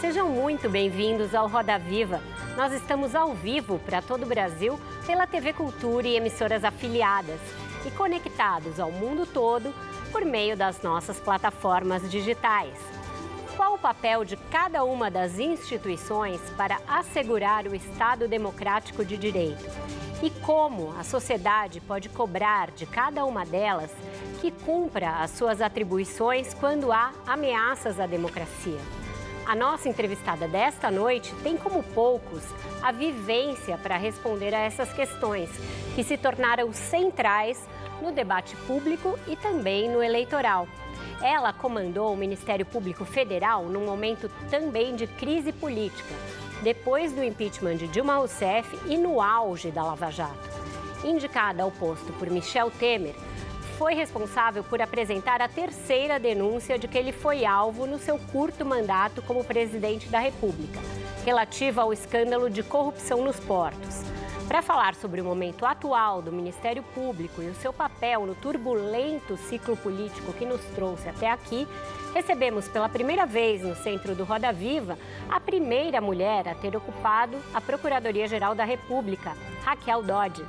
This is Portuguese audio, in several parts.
Sejam muito bem-vindos ao Roda Viva. Nós estamos ao vivo para todo o Brasil pela TV Cultura e emissoras afiliadas e conectados ao mundo todo por meio das nossas plataformas digitais. Qual o papel de cada uma das instituições para assegurar o Estado democrático de direito? E como a sociedade pode cobrar de cada uma delas que cumpra as suas atribuições quando há ameaças à democracia? A nossa entrevistada desta noite tem como poucos a vivência para responder a essas questões, que se tornaram centrais no debate público e também no eleitoral. Ela comandou o Ministério Público Federal num momento também de crise política, depois do impeachment de Dilma Rousseff e no auge da Lava Jato. Indicada ao posto por Michel Temer, foi responsável por apresentar a terceira denúncia de que ele foi alvo no seu curto mandato como presidente da República, relativa ao escândalo de corrupção nos portos. Para falar sobre o momento atual do Ministério Público e o seu papel no turbulento ciclo político que nos trouxe até aqui, recebemos pela primeira vez no centro do Roda Viva a primeira mulher a ter ocupado a Procuradoria-Geral da República, Raquel Dodge.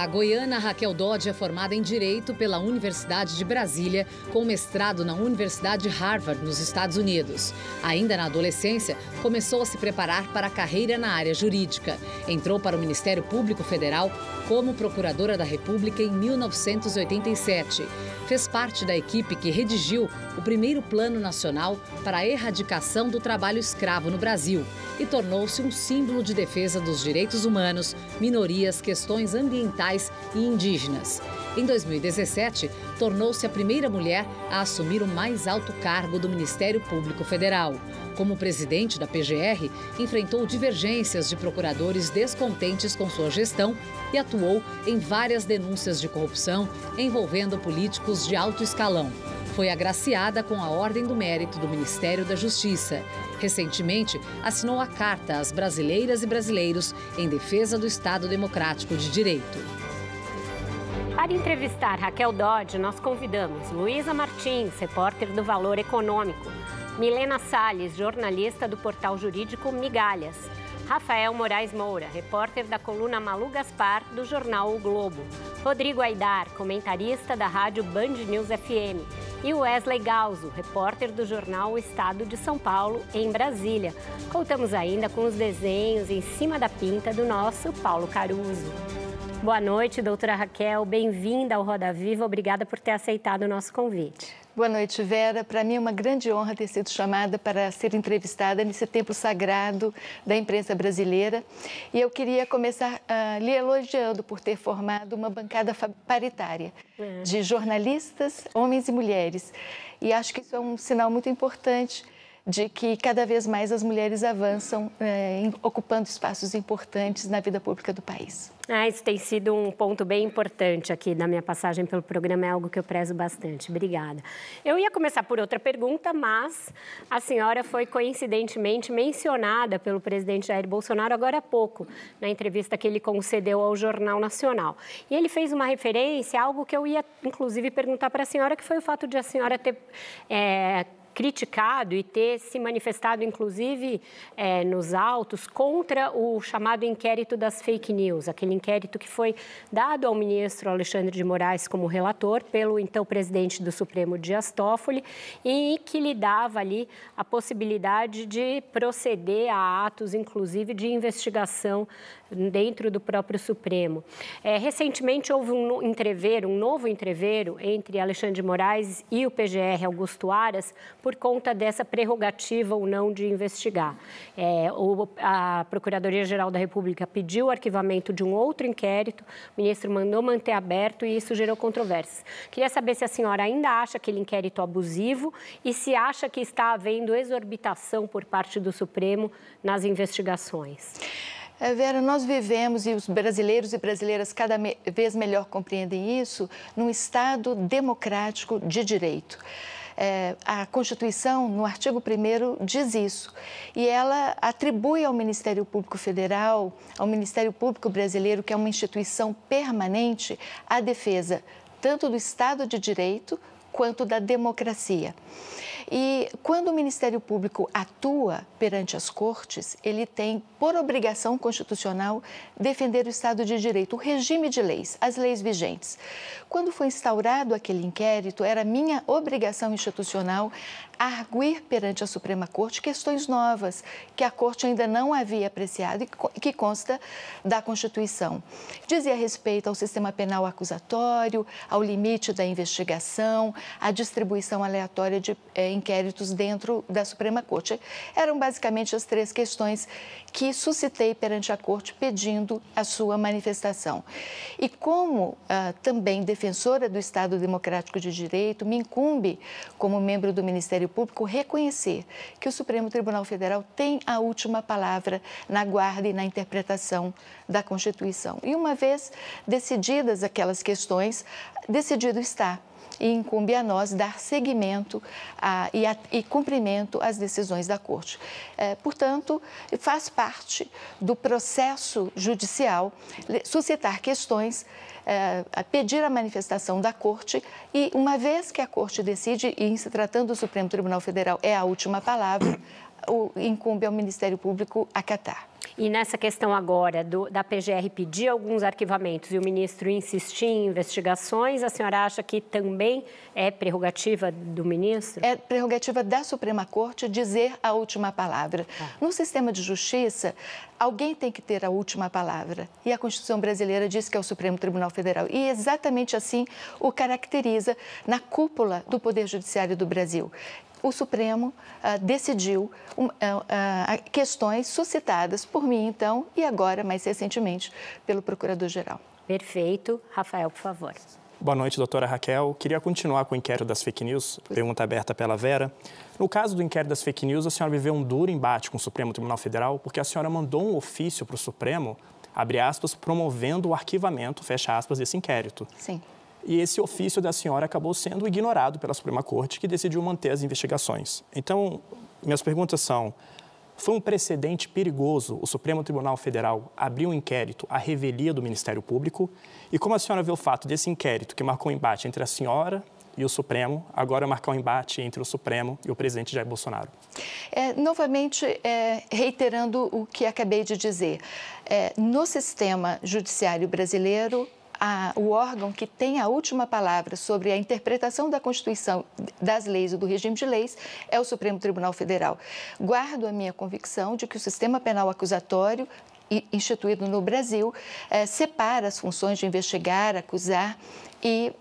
A goiana Raquel Dodge é formada em Direito pela Universidade de Brasília, com mestrado na Universidade Harvard, nos Estados Unidos. Ainda na adolescência, começou a se preparar para a carreira na área jurídica. Entrou para o Ministério Público Federal como Procuradora da República em 1987. Fez parte da equipe que redigiu o primeiro Plano Nacional para a Erradicação do Trabalho Escravo no Brasil e tornou-se um símbolo de defesa dos direitos humanos, minorias, questões ambientais e indígenas. Em 2017, tornou-se a primeira mulher a assumir o mais alto cargo do Ministério Público Federal. Como presidente da PGR, enfrentou divergências de procuradores descontentes com sua gestão e atuou em várias denúncias de corrupção envolvendo políticos de alto escalão. Foi agraciada com a Ordem do Mérito do Ministério da Justiça. Recentemente, assinou a Carta às Brasileiras e Brasileiros em defesa do Estado Democrático de Direito. Para entrevistar Raquel Dodge, nós convidamos Luísa Martins, repórter do Valor Econômico, Milena Salles, jornalista do portal jurídico Migalhas, Rafael Moraes Moura, repórter da coluna Malu Gaspar, do jornal O Globo, Rodrigo Aidar, comentarista da rádio Band News FM, e Wesley Galzo, repórter do jornal O Estado de São Paulo, em Brasília. Contamos ainda com os desenhos em cima da pinta do nosso Paulo Caruso. Boa noite, doutora Raquel. Bem-vinda ao Roda Viva. Obrigada por ter aceitado o nosso convite. Boa noite, Vera. Para mim é uma grande honra ter sido chamada para ser entrevistada nesse templo sagrado da imprensa brasileira. E eu queria começar uh, lhe elogiando por ter formado uma bancada paritária é. de jornalistas, homens e mulheres. E acho que isso é um sinal muito importante de que cada vez mais as mulheres avançam é, ocupando espaços importantes na vida pública do país. Ah, isso tem sido um ponto bem importante aqui na minha passagem pelo programa, é algo que eu prezo bastante. Obrigada. Eu ia começar por outra pergunta, mas a senhora foi coincidentemente mencionada pelo presidente Jair Bolsonaro agora há pouco, na entrevista que ele concedeu ao Jornal Nacional. E ele fez uma referência a algo que eu ia, inclusive, perguntar para a senhora, que foi o fato de a senhora ter é, criticado e ter se manifestado, inclusive, é, nos autos contra o chamado inquérito das fake news, aquele inquérito que foi dado ao ministro Alexandre de Moraes como relator pelo então presidente do Supremo Dias Toffoli e que lhe dava ali a possibilidade de proceder a atos, inclusive, de investigação dentro do próprio Supremo. É, recentemente houve um entreveiro, um novo entreveiro entre Alexandre de Moraes e o PGR Augusto Aras por por conta dessa prerrogativa ou não de investigar. É, o, a Procuradoria-Geral da República pediu o arquivamento de um outro inquérito, o ministro mandou manter aberto e isso gerou controvérsias. Queria saber se a senhora ainda acha aquele inquérito abusivo e se acha que está havendo exorbitação por parte do Supremo nas investigações. É, Vera, nós vivemos, e os brasileiros e brasileiras cada vez melhor compreendem isso, num Estado democrático de direito. É, a Constituição, no artigo 1, diz isso. E ela atribui ao Ministério Público Federal, ao Ministério Público Brasileiro, que é uma instituição permanente, a defesa tanto do Estado de Direito quanto da democracia. E quando o Ministério Público atua perante as cortes, ele tem por obrigação constitucional defender o Estado de Direito, o regime de leis, as leis vigentes. Quando foi instaurado aquele inquérito, era minha obrigação institucional arguir perante a Suprema Corte questões novas que a Corte ainda não havia apreciado e que consta da Constituição. Dizia respeito ao sistema penal acusatório, ao limite da investigação, à distribuição aleatória de é, inquéritos dentro da Suprema Corte. Eram basicamente as três questões que suscitei perante a Corte pedindo a sua manifestação. E como ah, também defensora do Estado Democrático de Direito, me incumbe, como membro do Ministério Público, reconhecer que o Supremo Tribunal Federal tem a última palavra na guarda e na interpretação da Constituição. E uma vez decididas aquelas questões, decidido está e incumbe a nós dar seguimento a, e, a, e, cumprimento às decisões da Corte. É, portanto, faz parte do processo judicial suscitar questões é, pedir a manifestação da Corte e, uma vez que a Corte decide, e em se tratando do Supremo Tribunal Federal é a última palavra, o, incumbe ao Ministério Público acatar. E nessa questão agora do, da PGR pedir alguns arquivamentos e o ministro insistir em investigações, a senhora acha que também é prerrogativa do ministro? É prerrogativa da Suprema Corte dizer a última palavra. Ah. No sistema de justiça, alguém tem que ter a última palavra. E a Constituição brasileira diz que é o Supremo Tribunal Federal. E exatamente assim o caracteriza na cúpula do Poder Judiciário do Brasil o Supremo uh, decidiu uh, uh, questões suscitadas por mim, então, e agora, mais recentemente, pelo Procurador-Geral. Perfeito. Rafael, por favor. Boa noite, doutora Raquel. Queria continuar com o inquérito das fake news, pergunta aberta pela Vera. No caso do inquérito das fake news, a senhora viveu um duro embate com o Supremo Tribunal Federal, porque a senhora mandou um ofício para o Supremo, abre aspas, promovendo o arquivamento, fecha aspas, desse inquérito. Sim e esse ofício da senhora acabou sendo ignorado pela Suprema Corte, que decidiu manter as investigações. Então, minhas perguntas são: foi um precedente perigoso o Supremo Tribunal Federal abrir um inquérito à revelia do Ministério Público? E como a senhora vê o fato desse inquérito, que marcou um embate entre a senhora e o Supremo, agora marcar um embate entre o Supremo e o presidente Jair Bolsonaro? É, novamente, é, reiterando o que acabei de dizer, é, no sistema judiciário brasileiro, a, o órgão que tem a última palavra sobre a interpretação da Constituição, das leis e do regime de leis é o Supremo Tribunal Federal. Guardo a minha convicção de que o sistema penal acusatório instituído no Brasil eh, separa as funções de investigar, acusar e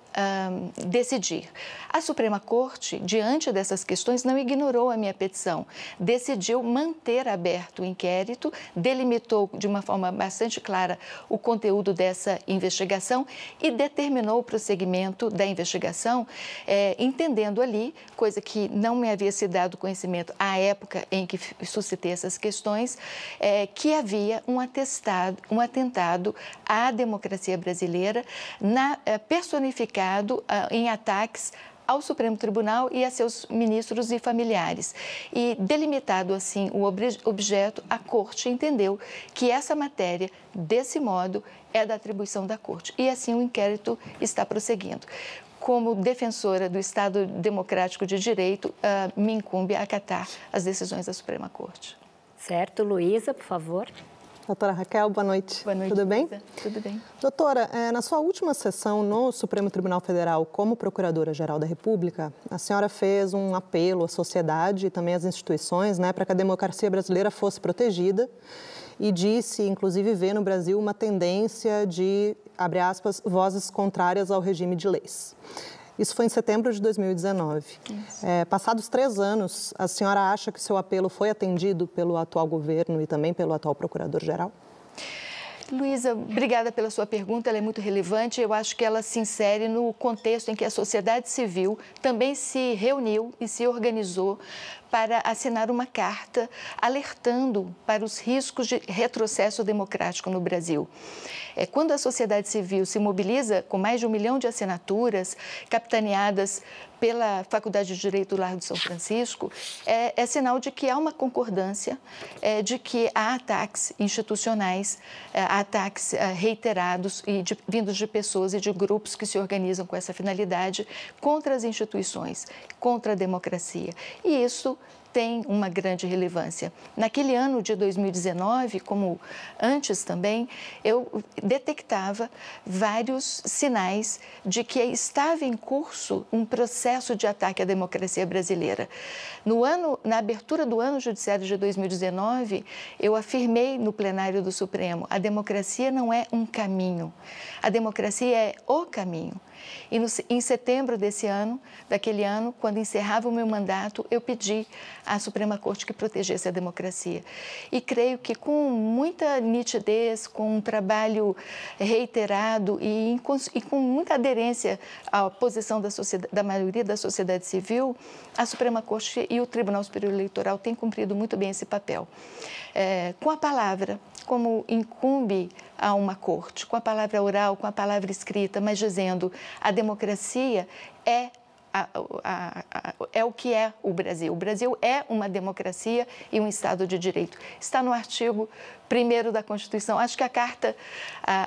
decidir. A Suprema Corte, diante dessas questões, não ignorou a minha petição, decidiu manter aberto o inquérito, delimitou de uma forma bastante clara o conteúdo dessa investigação e determinou o prosseguimento da investigação, é, entendendo ali, coisa que não me havia sido dado conhecimento à época em que suscitei essas questões, é, que havia um, atestado, um atentado à democracia brasileira na é, personificada uh, em ataques ao Supremo Tribunal e a seus ministros e familiares. E delimitado assim o objeto, a Corte entendeu que essa matéria, desse modo, é da atribuição da Corte. E assim o inquérito está prosseguindo. Como defensora do Estado Democrático de Direito, uh, me incumbe acatar as decisões da Suprema Corte. Certo. Luísa, por favor. Doutora Raquel, boa noite. Boa noite. Tudo bem? Tudo bem. Doutora, é, na sua última sessão no Supremo Tribunal Federal como Procuradora-Geral da República, a senhora fez um apelo à sociedade e também às instituições né, para que a democracia brasileira fosse protegida e disse, inclusive, ver no Brasil uma tendência de, abre aspas, vozes contrárias ao regime de leis. Isso foi em setembro de 2019. É, passados três anos, a senhora acha que seu apelo foi atendido pelo atual governo e também pelo atual procurador-geral? Luísa, obrigada pela sua pergunta, ela é muito relevante. Eu acho que ela se insere no contexto em que a sociedade civil também se reuniu e se organizou para assinar uma carta alertando para os riscos de retrocesso democrático no Brasil. É, quando a sociedade civil se mobiliza com mais de um milhão de assinaturas, capitaneadas pela Faculdade de Direito do Largo de São Francisco, é, é sinal de que há uma concordância é, de que há ataques institucionais, é, há ataques é, reiterados e de, vindos de pessoas e de grupos que se organizam com essa finalidade contra as instituições, contra a democracia. E isso tem uma grande relevância. Naquele ano de 2019, como antes também, eu detectava vários sinais de que estava em curso um processo de ataque à democracia brasileira. No ano, na abertura do ano judiciário de 2019, eu afirmei no plenário do Supremo: a democracia não é um caminho, a democracia é o caminho. E no, em setembro desse ano, daquele ano, quando encerrava o meu mandato, eu pedi à Suprema Corte que protegesse a democracia. E creio que com muita nitidez, com um trabalho reiterado e, e com muita aderência à posição da, da maioria da sociedade civil, a Suprema Corte e o Tribunal Superior Eleitoral têm cumprido muito bem esse papel. É, com a palavra, como incumbe a uma corte, com a palavra oral, com a palavra escrita, mas dizendo a democracia é a, a, a, é o que é o Brasil. O Brasil é uma democracia e um Estado de Direito. Está no artigo 1 da Constituição. Acho que a carta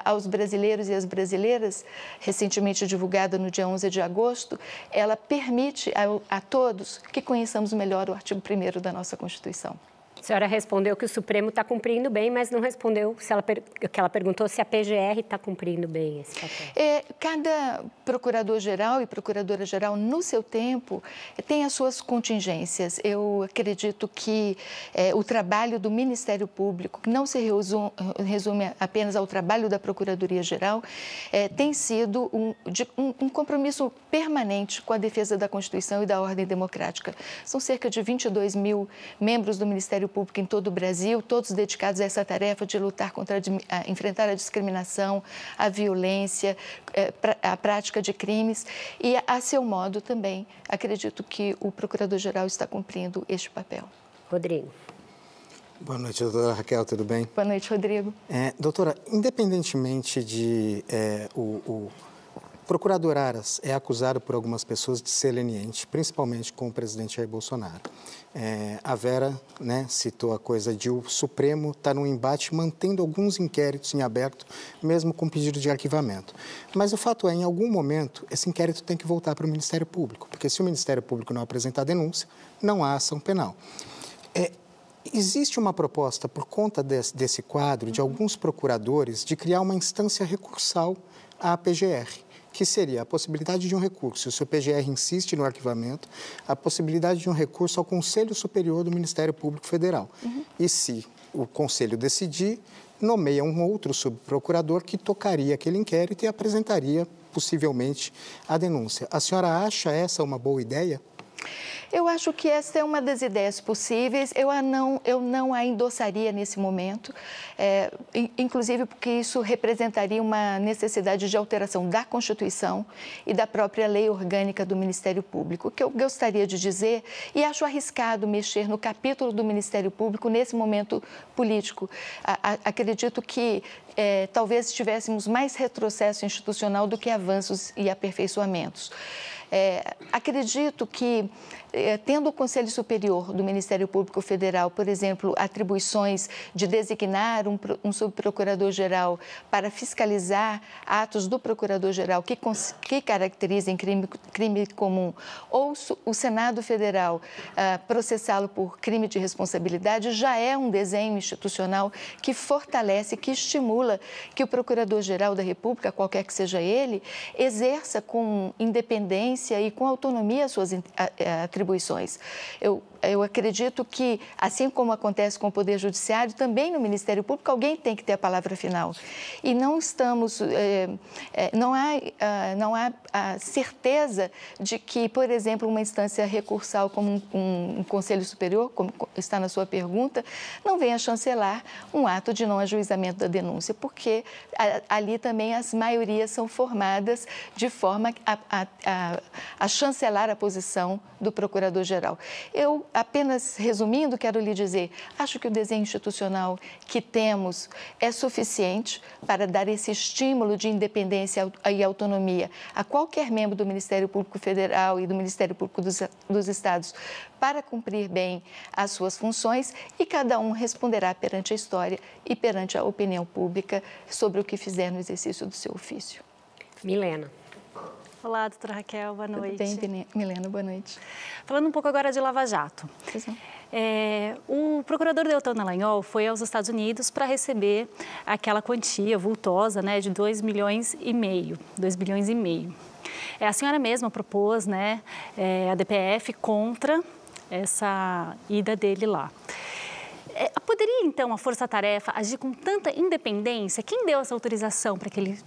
aos brasileiros e às brasileiras, recentemente divulgada no dia 11 de agosto, ela permite a, todos que conheçamos melhor o artigo 1 da nossa Constituição. A senhora respondeu que o Supremo está cumprindo bem, mas não respondeu se ela, que ela perguntou se a PGR está cumprindo bem esse papel. É, cada procurador-geral e procuradora-geral, no seu tempo, tem as suas contingências. Eu acredito que é, o trabalho do Ministério Público, que não se resume, apenas ao trabalho da Procuradoria-Geral, é, tem sido um, de, um, um compromisso permanente com a defesa da Constituição e da ordem democrática. São cerca de 22 mil membros do Ministério Público em todo o Brasil, todos dedicados a essa tarefa de lutar contra, a, enfrentar a discriminação, a violência, é, a prática de crimes e, a seu modo também, acredito que o Procurador-Geral está cumprindo este papel. Rodrigo. Boa noite, doutora Raquel, tudo bem? Boa noite, Rodrigo. É, doutora, independentemente de é, o, o procurador Aras é acusado por algumas pessoas de ser leniente, principalmente com o presidente Jair Bolsonaro. É, a Vera né, citou a coisa de o Supremo estar tá num embate mantendo alguns inquéritos em aberto, mesmo com pedido de arquivamento. Mas o fato é, em algum momento, esse inquérito tem que voltar para o Ministério Público, porque se o Ministério Público não apresentar denúncia, não há ação penal. É, existe uma proposta, por conta desse, desse quadro, de alguns procuradores, de criar uma instância recursal à PGR que seria a possibilidade de um recurso, se o PGR insiste no arquivamento, a possibilidade de um recurso ao Conselho Superior do Ministério Público Federal. Uhum. E se o Conselho decidir, nomeia um outro subprocurador que tocaria aquele inquérito e apresentaria, possivelmente, a denúncia. A senhora acha essa uma boa ideia? Eu acho que essa é uma das ideias possíveis. Eu a não, eu não a endossaria nesse momento, é, inclusive porque isso representaria uma necessidade de alteração da Constituição e da própria lei orgânica do Ministério Público. O que eu gostaria de dizer, e acho arriscado mexer no capítulo do Ministério Público nesse momento político. A, a, acredito que é, talvez tivéssemos mais retrocesso institucional do que avanços e aperfeiçoamentos. É, acredito que, tendo o Conselho Superior do Ministério Público Federal, por exemplo, atribuições de designar um, um subprocurador-geral para fiscalizar atos do procurador-geral que, que caracterizem crime, crime comum, ou o Senado Federal ah, processá-lo por crime de responsabilidade, já é um desenho institucional que fortalece, que estimula que o Procurador-Geral da República, qualquer que seja ele, exerça com independência e com autonomia as suas atribuições. Eu eu acredito que, assim como acontece com o Poder Judiciário, também no Ministério Público alguém tem que ter a palavra final. E não estamos, é, não há, uh, não há a certeza de que, por exemplo, uma instância recursal como um, um, Conselho Superior, como está na sua pergunta, não venha chancelar um ato de não ajuizamento da denúncia, porque ali também as maiorias são formadas de forma a, a, a, a chancelar a posição do Procurador-Geral. Eu apenas resumindo, quero lhe dizer: acho que o desenho institucional que temos é suficiente para dar esse estímulo de independência e autonomia a qualquer membro do Ministério Público Federal e do Ministério Público dos, dos Estados para cumprir bem as suas funções e cada um responderá perante a história e perante a opinião pública sobre o que fizer no exercício do seu ofício. Milena. Olá, doutora Raquel, boa noite. Tudo bem, Milena, boa noite. Falando um pouco agora de Lava Jato. É, o procurador Deltan Dallagnol foi aos Estados Unidos para receber aquela quantia vultosa né, de 2 milhões e meio, 2 bilhões e meio. É, a senhora mesma propôs né, é, a DPF contra essa ida dele lá. É, poderia, então, a Força Tarefa agir com tanta independência? Quem deu essa autorização para que ele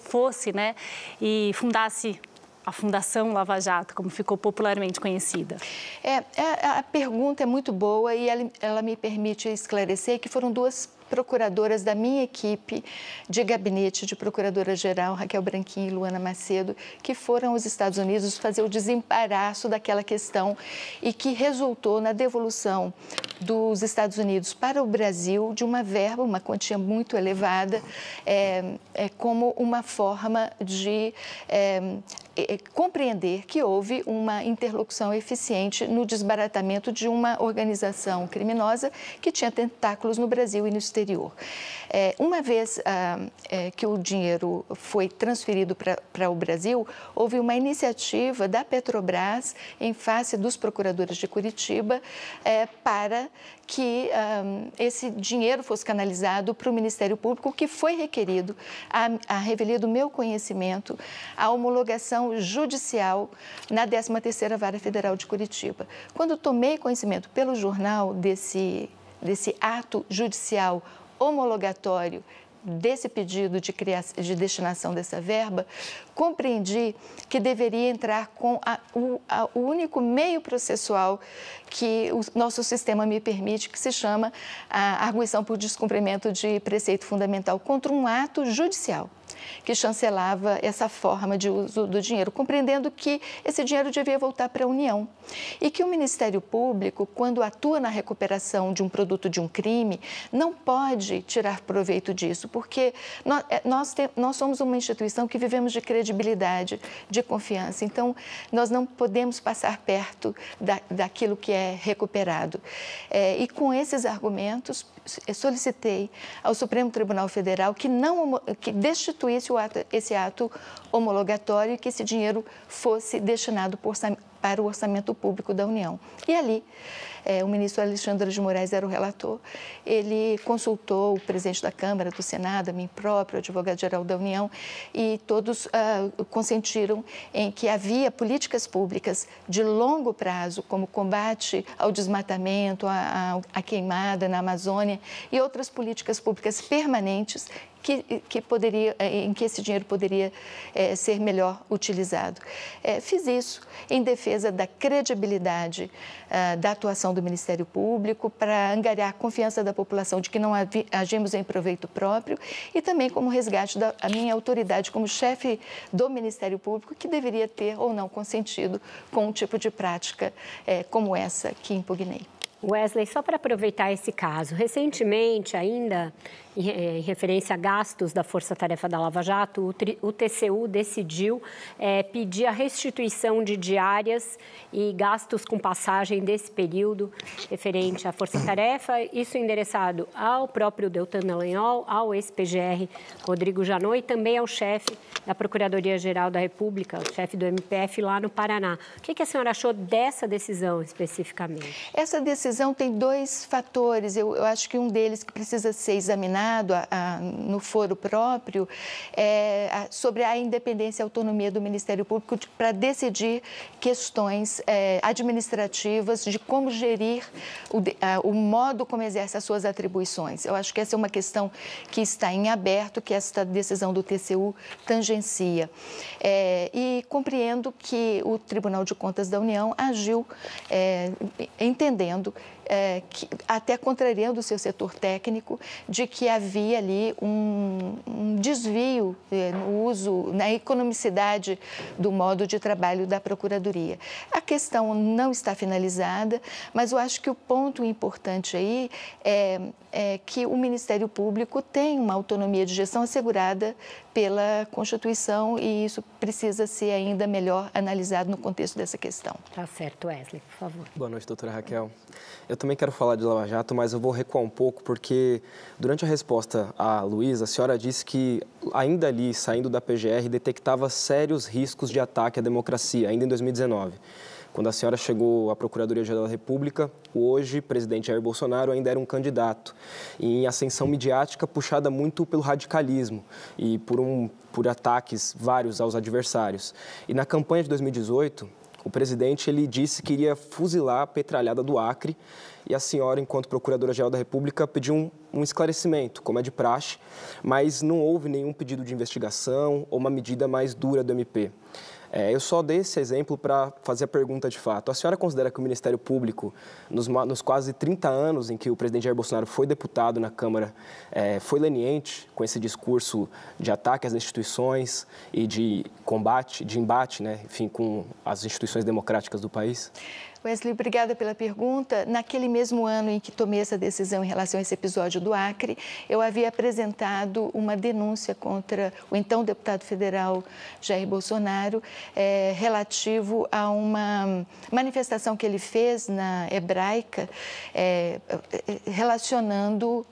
fosse né, e fundasse a Fundação Lava Jato, como ficou popularmente conhecida? É, é a pergunta é muito boa e ela, ela me permite esclarecer que foram duas procuradoras da minha equipe de gabinete de procuradora-geral, Raquel Branquinho e Luana Macedo, que foram aos Estados Unidos fazer o desembaraço daquela questão e que resultou na devolução dos Estados Unidos para o Brasil de uma verba, uma quantia muito elevada, é, é como uma forma de é, compreender que houve uma interlocução eficiente no desbaratamento de uma organização criminosa que tinha tentáculos no Brasil e no exterior. É, uma vez ah, é, que o dinheiro foi transferido para o Brasil, houve uma iniciativa da Petrobras, em face dos procuradores de Curitiba, é, para que um, esse dinheiro fosse canalizado para o Ministério Público, que foi requerido, a, a revelia do meu conhecimento, a homologação judicial na 13ª Vara Federal de Curitiba. Quando tomei conhecimento pelo jornal desse, desse ato judicial homologatório desse pedido de, criação, de destinação dessa verba, compreendi que deveria entrar com a, o, a, o, único meio processual que o nosso sistema me permite, que se chama a arguição por descumprimento de preceito fundamental contra um ato judicial que chancelava essa forma de uso do dinheiro, compreendendo que esse dinheiro devia voltar para a União e que o Ministério Público, quando atua na recuperação de um produto de um crime, não pode tirar proveito disso, porque nós, é, nós, nós somos uma instituição que vivemos de credibilidade, de confiança, então nós não podemos passar perto da, daquilo que é recuperado. É, e com esses argumentos, solicitei ao Supremo Tribunal Federal que não que destituísse ato, esse ato homologatório e que esse dinheiro fosse destinado por, para o orçamento público da União. E ali é, o ministro Alexandre de Moraes era o relator, ele consultou o presidente da Câmara, do Senado, a mim próprio, advogado-geral da União, e todos uh, consentiram em que havia políticas públicas de longo prazo, como combate ao desmatamento, à queimada na Amazônia e outras políticas públicas permanentes que, que poderia, eh, em que esse dinheiro poderia é, ser melhor utilizado. É, fiz isso em defesa da credibilidade ah, da atuação do Ministério Público, para angariar a confiança da população de que não agimos em proveito próprio e também como resgate da minha autoridade como chefe do Ministério Público, que deveria ter ou não consentido com um tipo de prática é, como essa que impugnei. Wesley, só para aproveitar esse caso, recentemente, ainda em, referência a gastos da Força Tarefa da Lava Jato, o, TCU decidiu é, pedir a restituição de diárias e gastos com passagem desse período referente à Força Tarefa, isso endereçado ao próprio Deltan Dallagnol, ao ex-PGR Rodrigo Janot e também ao chefe da Procuradoria-Geral da República, o chefe do MPF lá no Paraná. O que, que a senhora achou dessa decisão especificamente? Essa decisão tem dois fatores, eu, eu acho que um deles que precisa ser examinado A, a, no foro próprio, é, a, sobre a independência e autonomia do Ministério Público para decidir questões é, administrativas de como gerir o, o, modo como exerce as suas atribuições. Eu acho que essa é uma questão que está em aberto, que esta decisão do TCU tangencia. É, e compreendo que o Tribunal de Contas da União agiu é, entendendo é, que, até contrariando o seu setor técnico, de que havia ali um, um desvio é, no uso, na economicidade do modo de trabalho da Procuradoria. A questão não está finalizada, mas eu acho que o ponto importante aí é, é que o Ministério Público tem uma autonomia de gestão assegurada pela Constituição e isso precisa ser ainda melhor analisado no contexto dessa questão. Tá certo, Wesley, por favor. Boa noite, doutora Raquel. Eu também quero falar de Lava Jato, mas eu vou recuar um pouco, porque durante a resposta à Luísa, a senhora disse que ainda ali, saindo da PGR, detectava sérios riscos de ataque à democracia, ainda em 2019. Quando a senhora chegou à Procuradoria-Geral da República, hoje presidente Jair Bolsonaro ainda era um candidato em ascensão midiática puxada muito pelo radicalismo e por, um, por ataques vários aos adversários. E na campanha de 2018, o presidente ele disse que iria fuzilar a petralhada do Acre e a senhora, enquanto Procuradora-Geral da República, pediu um, um, esclarecimento, como é de praxe, mas não houve nenhum pedido de investigação ou uma medida mais dura do MP. É, eu só dei esse exemplo para fazer a pergunta de fato. A senhora considera que o Ministério Público, nos, nos quase 30 anos em que o presidente Jair Bolsonaro foi deputado na Câmara, é, foi leniente com esse discurso de ataque às instituições e de combate, de embate, né, enfim, com as instituições democráticas do país? Wesley, obrigada pela pergunta. Naquele mesmo ano em que tomei essa decisão em relação a esse episódio do Acre, eu havia apresentado uma denúncia contra o então deputado federal Jair Bolsonaro é, relativo a uma manifestação que ele fez na hebraica, é, relacionando,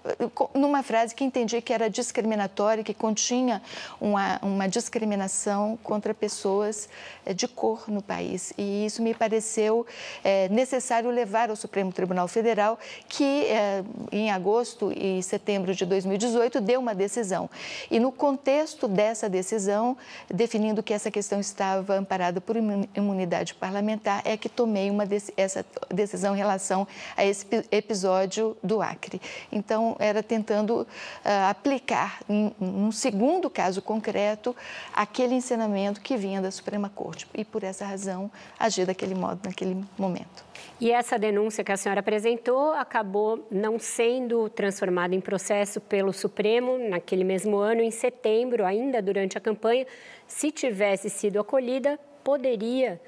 numa frase que entendi que era discriminatória, que continha uma, uma discriminação contra pessoas de cor no país. E isso me pareceu é, necessário levar ao Supremo Tribunal Federal, que é, em agosto e setembro de 2018 deu uma decisão. E no contexto dessa decisão, definindo que essa questão estava amparada por imunidade parlamentar, é que tomei uma essa decisão em relação a esse episódio do Acre. Então, era tentando uh, aplicar, em um segundo caso concreto, aquele ensinamento que vinha da Suprema Corte. E, por essa razão, agir daquele modo, naquele momento momento. E essa denúncia que a senhora apresentou acabou não sendo transformada em processo pelo Supremo naquele mesmo ano, em setembro, ainda durante a campanha. Se tivesse sido acolhida, poderia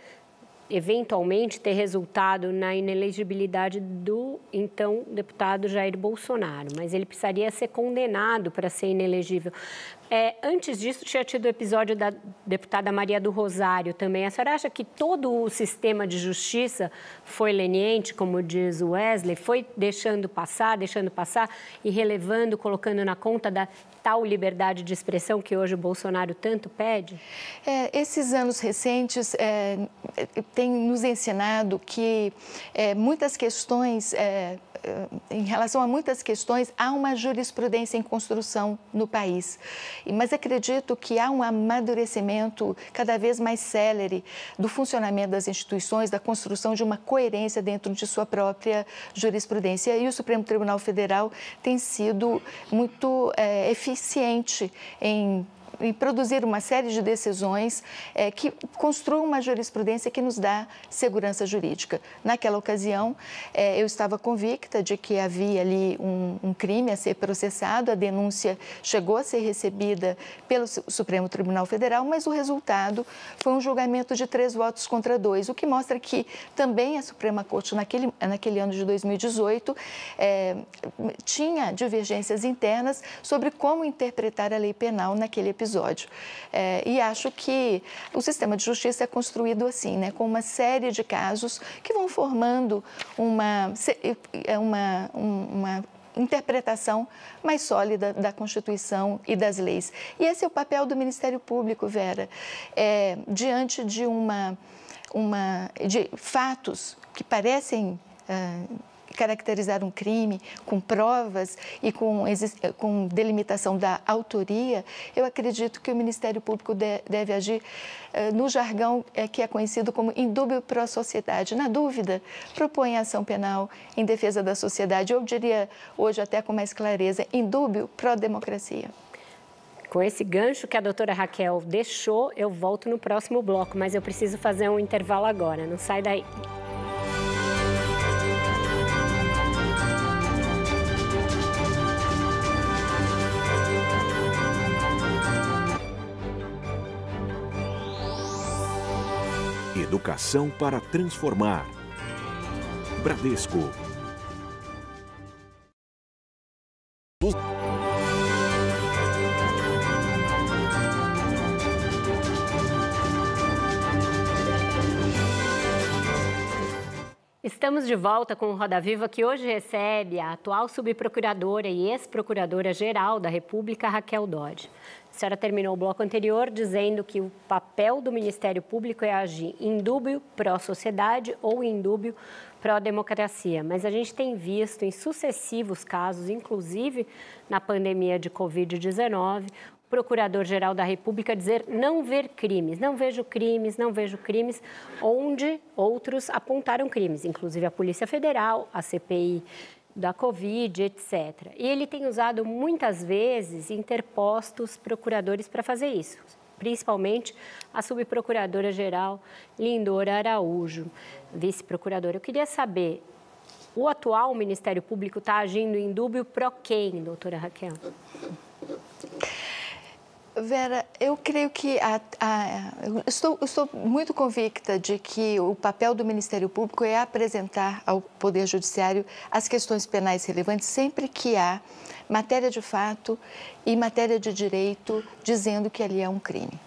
eventualmente ter resultado na inelegibilidade do então deputado Jair Bolsonaro, mas ele precisaria ser condenado para ser inelegível. É, antes disso, tinha tido o episódio da deputada Maria do Rosário também. A senhora acha que todo o sistema de justiça foi leniente, como diz o Wesley, foi deixando passar, deixando passar e relevando, colocando na conta da tal liberdade de expressão que hoje o Bolsonaro tanto pede? É, esses anos recentes é, têm nos ensinado que é, muitas questões é, é, em relação a muitas questões, há uma jurisprudência em construção no país. Mas acredito que há um amadurecimento cada vez mais célere do funcionamento das instituições, da construção de uma coerência dentro de sua própria jurisprudência. E o Supremo Tribunal Federal tem sido muito é, eficiente em e produzir uma série de decisões é, que construam uma jurisprudência que nos dá segurança jurídica. Naquela ocasião, é, eu estava convicta de que havia ali um, um, crime a ser processado, a denúncia chegou a ser recebida pelo Supremo Tribunal Federal, mas o resultado foi um julgamento de três votos contra dois, o que mostra que também a Suprema Corte, naquele, naquele ano de 2018, é, tinha divergências internas sobre como interpretar a lei penal naquele episódio episódio. É, e acho que o sistema de justiça é construído assim, né, com uma série de casos que vão formando uma, é uma, uma interpretação mais sólida da Constituição e das leis. E esse é o papel do Ministério Público, Vera, é, diante de uma, uma de fatos que parecem uh, caracterizar um crime com provas e com, com delimitação da autoria, eu acredito que o Ministério Público de, deve agir uh, no jargão uh, que é conhecido como indúbio pró-sociedade. Na dúvida, propõe ação penal em defesa da sociedade, eu diria hoje até com mais clareza, indúbio pró-democracia. Com esse gancho que a doutora Raquel deixou, eu volto no próximo bloco, mas eu preciso fazer um intervalo agora, não sai daí. Educação para transformar. Bradesco Estamos de volta com o Roda Viva, que hoje recebe a atual subprocuradora e ex-procuradora-geral da República, Raquel Dodge. A senhora terminou o bloco anterior dizendo que o papel do Ministério Público é agir em dúbio pró-sociedade ou em dúbio pró-democracia. Mas a gente tem visto em sucessivos casos, inclusive na pandemia de Covid-19, Procurador-Geral da República dizer não ver crimes, não vejo crimes, não vejo crimes, onde outros apontaram crimes, inclusive a Polícia Federal, a CPI da Covid, etc. E ele tem usado muitas vezes interpostos procuradores para fazer isso, principalmente a subprocuradora-geral Lindora Araújo, vice-procuradora. Eu queria saber, o atual Ministério Público está agindo em dúbio pro quem, doutora Raquel? Vera, eu creio que a, a, estou, estou muito convicta de que o papel do Ministério Público é apresentar ao Poder Judiciário as questões penais relevantes sempre que há matéria de fato e matéria de direito dizendo que ali é um crime.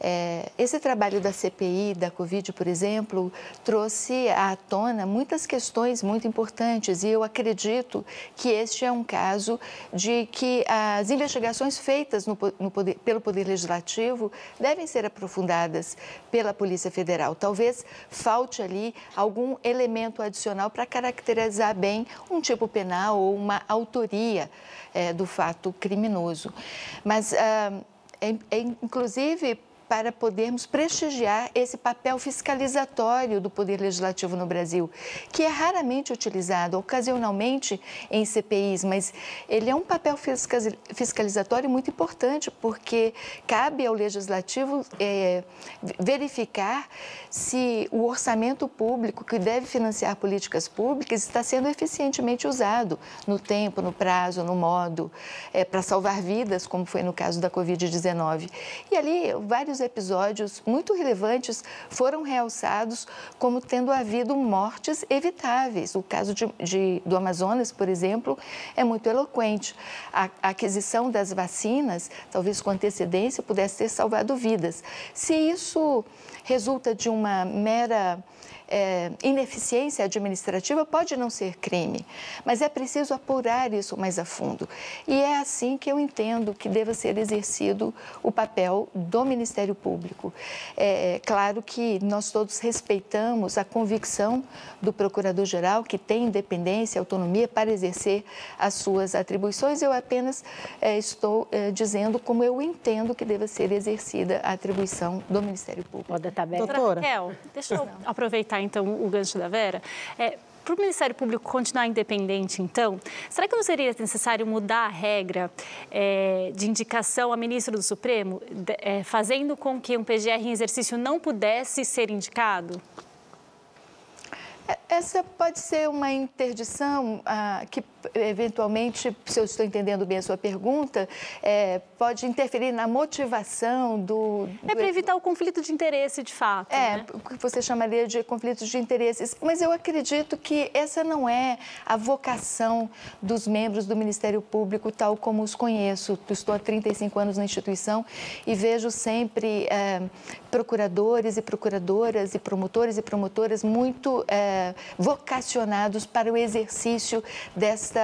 É, esse trabalho da CPI, da Covid, por exemplo, trouxe à tona muitas questões muito importantes e eu acredito que este é um caso de que as investigações feitas no, no poder, pelo Poder Legislativo devem ser aprofundadas pela Polícia Federal. Talvez falte ali algum elemento adicional para caracterizar bem um tipo penal ou uma autoria é, do fato criminoso. Mas, ah, é, é, inclusive, para podermos prestigiar esse papel fiscalizatório do Poder Legislativo no Brasil, que é raramente utilizado, ocasionalmente em CPIs, mas ele é um papel fiscalizatório muito importante, porque cabe ao Legislativo é, verificar se o orçamento público que deve financiar políticas públicas está sendo eficientemente usado no tempo, no prazo, no modo, é, para salvar vidas, como foi no caso da Covid-19. E ali, vários vários episódios muito relevantes foram realçados como tendo havido mortes evitáveis. O caso de, de, do Amazonas, por exemplo, é muito eloquente. A, a aquisição das vacinas, talvez com antecedência, pudesse ter salvado vidas. Se isso resulta de uma mera é, ineficiência administrativa pode não ser crime, mas é preciso apurar isso mais a fundo. E é assim que eu entendo que deva ser exercido o papel do Ministério Público. É, é claro que nós todos respeitamos a convicção do Procurador-Geral, que tem independência, autonomia para exercer as suas atribuições. Eu apenas é, estou é, dizendo como eu entendo que deva ser exercida a atribuição do Ministério Público. Tá Doutora Raquel, deixa eu aproveitar aproveitar então o gancho da Vera, é, para o Ministério Público continuar independente, então, será que não seria necessário mudar a regra é, de indicação a ministro do Supremo, é, fazendo com que um PGR em exercício não pudesse ser indicado? É, essa pode ser uma interdição ah, que eventualmente, se eu estou entendendo bem a sua pergunta, é, pode interferir na motivação do, do... É para evitar o conflito de interesse, de fato. É, né? o que você chamaria de conflitos de interesses. Mas eu acredito que essa não é a vocação dos membros do Ministério Público, tal como os conheço. Estou há 35 anos na instituição e vejo sempre é, procuradores e procuradoras e promotores e promotoras muito é, vocacionados para o exercício desta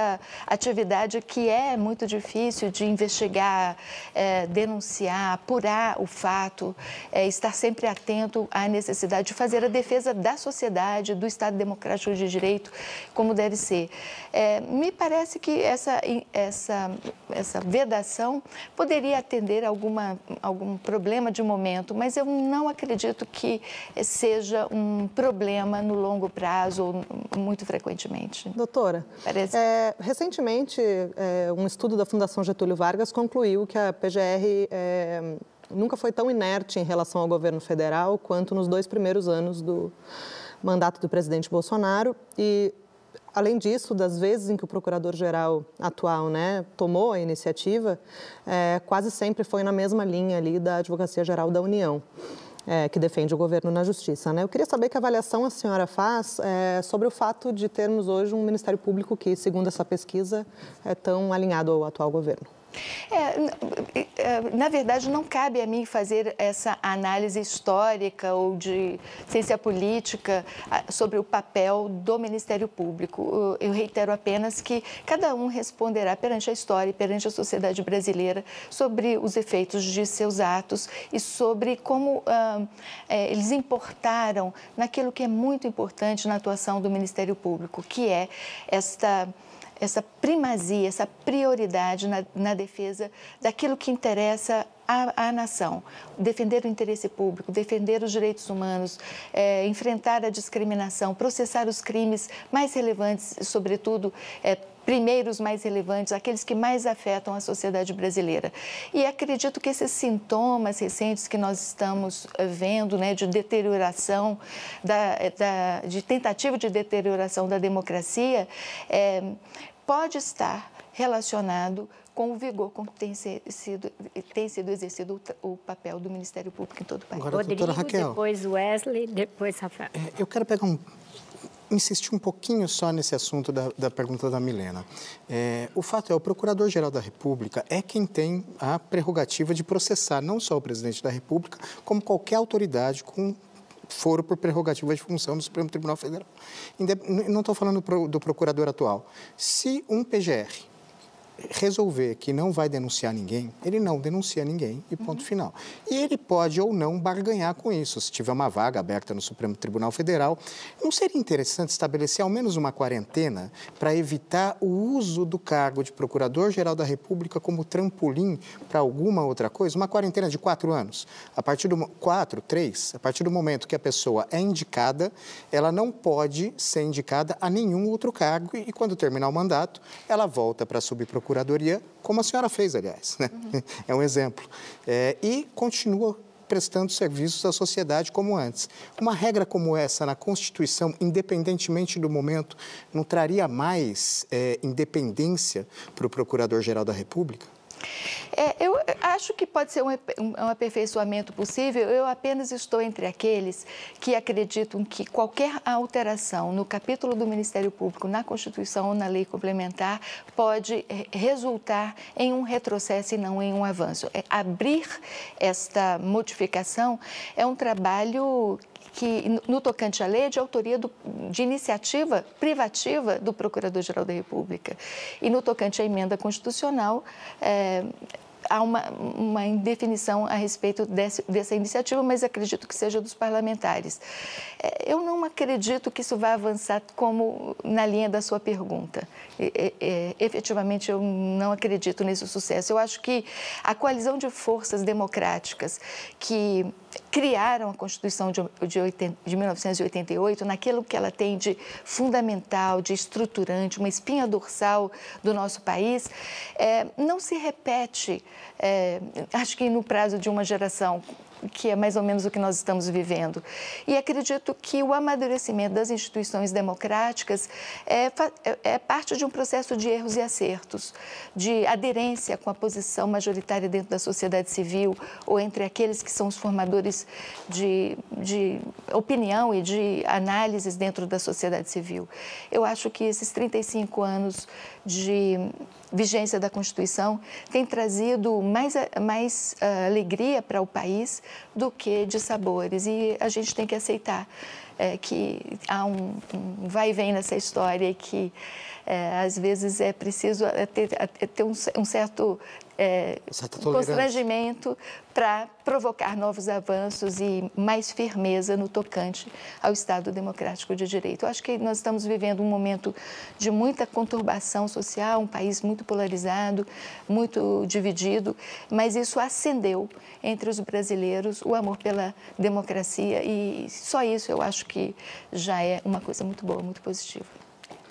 atividade que é muito difícil de investigar, é, denunciar, apurar o fato, é, estar sempre atento à necessidade de fazer a defesa da sociedade, do Estado Democrático de Direito, como deve ser. É, me parece que essa, essa, essa vedação poderia atender alguma, algum problema de momento, mas eu não acredito que seja um problema no longo prazo ou muito frequentemente. Doutora, Parece... é, recentemente é, um estudo da Fundação Getúlio Vargas concluiu que a PGR é, nunca foi tão inerte em relação ao governo federal quanto nos dois primeiros anos do mandato do presidente Bolsonaro e além disso, das vezes em que o procurador-geral atual né, tomou a iniciativa, é, quase sempre foi na mesma linha ali da Advocacia Geral da União. É, que defende o governo na justiça. Né? Eu queria saber que avaliação a senhora faz é, sobre o fato de termos hoje um Ministério Público que, segundo essa pesquisa, é tão alinhado ao atual governo. É, é, na verdade, não cabe a mim fazer essa análise histórica ou de ciência política sobre o papel do Ministério Público. Eu reitero apenas que cada um responderá perante a história e perante a sociedade brasileira sobre os efeitos de seus atos e sobre como ah, é, eles importaram naquilo que é muito importante na atuação do Ministério Público, que é esta essa primazia, essa prioridade na, na defesa daquilo que interessa à, à, nação, defender o interesse público, defender os direitos humanos, é, enfrentar a discriminação, processar os crimes mais relevantes, sobretudo é, primeiros mais relevantes, aqueles que mais afetam a sociedade brasileira. E acredito que esses sintomas recentes que nós estamos eh, vendo, né, de deterioração, da, da, de tentativa de deterioração da democracia, é, pode estar relacionado com o vigor com que tem sido, tem sido exercido o, o papel do Ministério Público em todo o país. Agora, Rodrigo, Raquel, depois Wesley, depois Rafael. É, eu quero pegar um insistir um pouquinho só nesse assunto da, da pergunta da Milena. É, o fato é, o Procurador-Geral da República é quem tem a prerrogativa de processar não só o Presidente da República, como qualquer autoridade com foro por prerrogativa de função do Supremo Tribunal Federal. Não estou falando do procurador atual. Se um PGR resolver que não vai denunciar ninguém, ele não denuncia ninguém e ponto uhum. final. E ele pode ou não barganhar com isso. Se tiver uma vaga aberta no Supremo Tribunal Federal, não seria interessante estabelecer ao menos uma quarentena para evitar o uso do cargo de Procurador-Geral da República como trampolim para alguma outra coisa? Uma quarentena de quatro anos. A partir do quatro, três, a partir do momento que a pessoa é indicada, ela não pode ser indicada a nenhum outro cargo e, quando terminar o mandato, ela volta para a subprocuradoria Procuradoria, como a senhora fez, aliás. Né? Uhum. É um exemplo. É, e continua prestando serviços à sociedade como antes. Uma regra como essa na Constituição, independentemente do momento, não traria mais é, independência para o Procurador-Geral da República? É, eu acho que pode ser um, um aperfeiçoamento possível. Eu apenas estou entre aqueles que acreditam que qualquer alteração no capítulo do Ministério Público, na Constituição ou na lei complementar, pode eh, resultar em um retrocesso e não em um avanço. É, abrir esta modificação é um trabalho que, no tocante à lei, é de autoria do, de iniciativa privativa do Procurador-Geral da República. E no tocante à emenda constitucional, é, há uma, uma indefinição a respeito desse, dessa iniciativa, mas acredito que seja dos parlamentares. É, eu não acredito que isso vá avançar como na linha da sua pergunta. Efetivamente, eu não acredito nesse sucesso. Eu acho que a coalizão de forças democráticas que criaram a Constituição de, de, 80, de 1988 naquilo que ela tem de fundamental, de estruturante, uma espinha dorsal do nosso país, é, não se repete, é, acho que no prazo de uma geração que é mais ou menos o que nós estamos vivendo. E acredito que o amadurecimento das instituições democráticas é, é, é, parte de um processo de erros e acertos, de aderência com a posição majoritária dentro da sociedade civil ou entre aqueles que são os formadores de, de opinião e de análises dentro da sociedade civil. Eu acho que esses 35 anos de vigência da Constituição tem trazido mais, mais uh, alegria para o país do que de sabores e a gente tem que aceitar. é, que há um, um vai e vem nessa história que é, às vezes é preciso é, ter, ter um, um certo é, constrangimento para provocar novos avanços e mais firmeza no tocante ao Estado Democrático de Direito. Eu acho que nós estamos vivendo um momento de muita conturbação social, um país muito polarizado, muito dividido, mas isso acendeu entre os brasileiros o amor pela democracia e só isso eu acho que já é uma coisa muito boa, muito positiva.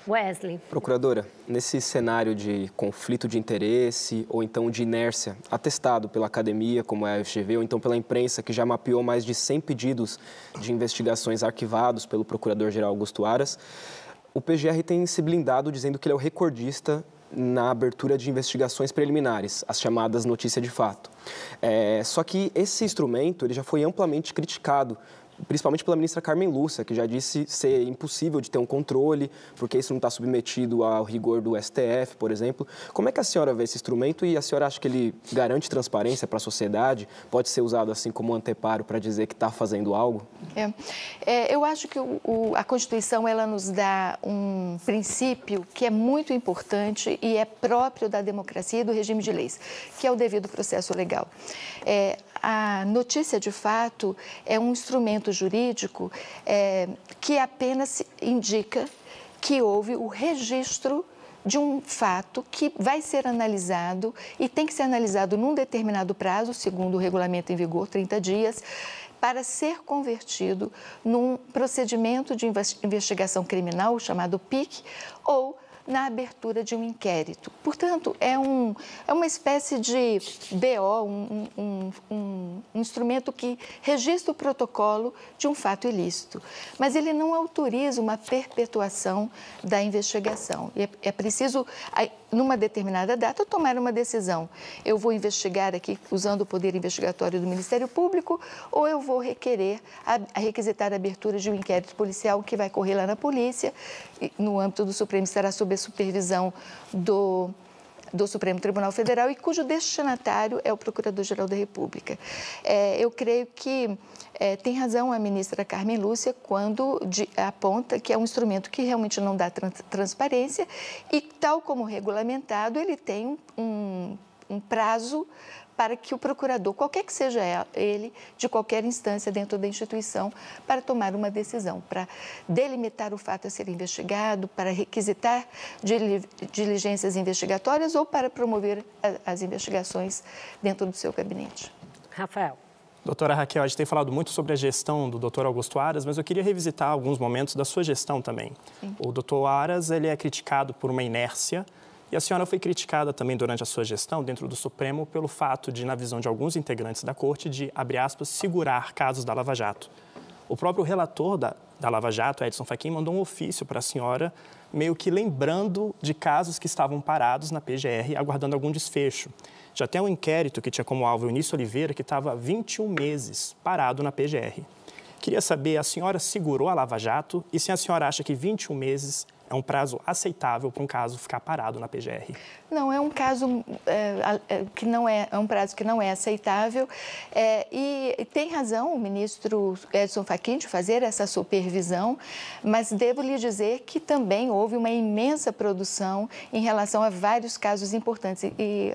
Wesley. Procuradora, nesse cenário de conflito de interesse ou então de inércia, atestado pela academia, como é a FGV, ou então pela imprensa, que já mapeou mais de 100 pedidos de investigações arquivados pelo Procurador-Geral Augusto Aras, o PGR tem se blindado dizendo que ele é o recordista na abertura de investigações preliminares, as chamadas notícia de fato. É, só que esse instrumento ele já foi amplamente criticado principalmente pela ministra Carmen Lúcia, que já disse ser impossível de ter um controle, porque isso não está submetido ao rigor do STF, por exemplo. Como é que a senhora vê esse instrumento e a senhora acha que ele garante transparência para a sociedade? Pode ser usado assim como anteparo para dizer que está fazendo algo? É, é, eu acho que o, o, a Constituição ela nos dá um princípio que é muito importante e é próprio da democracia e do regime de leis, que é o devido processo legal. É, a notícia de fato é um instrumento jurídico é, que apenas indica que houve o registro de um fato que vai ser analisado e tem que ser analisado num determinado prazo, segundo o regulamento em vigor, 30 dias, para ser convertido num procedimento de investigação criminal chamado PIC ou na abertura de um inquérito. Portanto, é, um, é uma espécie de BO, um, um, um, instrumento que registra o protocolo de um fato ilícito, mas ele não autoriza uma perpetuação da investigação. E é, é preciso, numa determinada data, tomar uma decisão. Eu vou investigar aqui usando o poder investigatório do Ministério Público ou eu vou requerer, a, requisitar a abertura de um inquérito policial que vai correr lá na polícia, no âmbito do Supremo estará sob a supervisão do do Supremo Tribunal Federal e cujo destinatário é o Procurador-Geral da República. É, eu creio que é, tem razão a ministra Carmen Lúcia quando de, aponta que é um instrumento que realmente não dá trans, transparência e, tal como regulamentado, ele tem um, um prazo para que o procurador, qualquer que seja ele, de qualquer instância dentro da instituição, para tomar uma decisão, para delimitar o fato a ser investigado, para requisitar diligências investigatórias ou para promover as investigações dentro do seu gabinete. Rafael. Doutora Raquel, a gente tem falado muito sobre a gestão do doutor Augusto Aras, mas eu queria revisitar alguns momentos da sua gestão também. Sim. O doutor Aras ele é criticado por uma inércia e a senhora foi criticada também durante a sua gestão dentro do Supremo pelo fato de, na visão de alguns integrantes da Corte, de, abre aspas, segurar casos da Lava Jato. O próprio relator da, da Lava Jato, Edson Fachin, mandou um ofício para a senhora, meio que lembrando de casos que estavam parados na PGR, aguardando algum desfecho. Já tem um inquérito que tinha como alvo o Início Oliveira, que estava 21 meses parado na PGR. Queria saber, a senhora segurou a Lava Jato? E se a senhora acha que 21 meses é um prazo aceitável para um caso ficar parado na PGR? Não, é um caso é, é, que não é, é um prazo que não é aceitável. É, e tem razão o ministro Edson Fachin de fazer essa supervisão, mas devo lhe dizer que também houve uma imensa produção em relação a vários casos importantes. E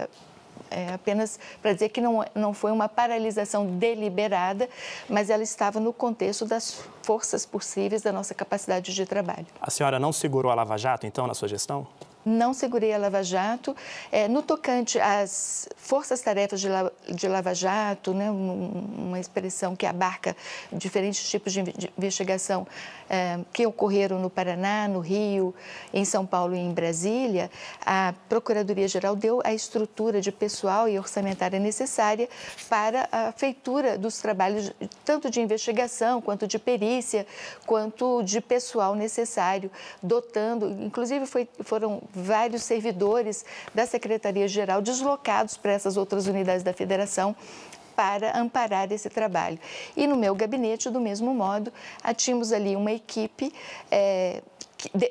é, apenas para dizer que não, não foi uma paralisação deliberada, mas ela estava no contexto das forças possíveis da nossa capacidade de trabalho. A senhora não segurou a Lava Jato, então, na sua gestão? Não segurei a Lava Jato. É, no tocante às forças-tarefas de, de, Lava Jato, né, uma expressão que abarca diferentes tipos de investigação é, que ocorreram no Paraná, no Rio, em São Paulo e em Brasília, a Procuradoria-Geral deu a estrutura de pessoal e orçamentária necessária para a feitura dos trabalhos, tanto de investigação, quanto de perícia, quanto de pessoal necessário, dotando, inclusive foi, foram vários servidores da Secretaria-Geral deslocados para essas outras unidades da federação para amparar esse trabalho. E no meu gabinete, do mesmo modo, tínhamos ali uma equipe é,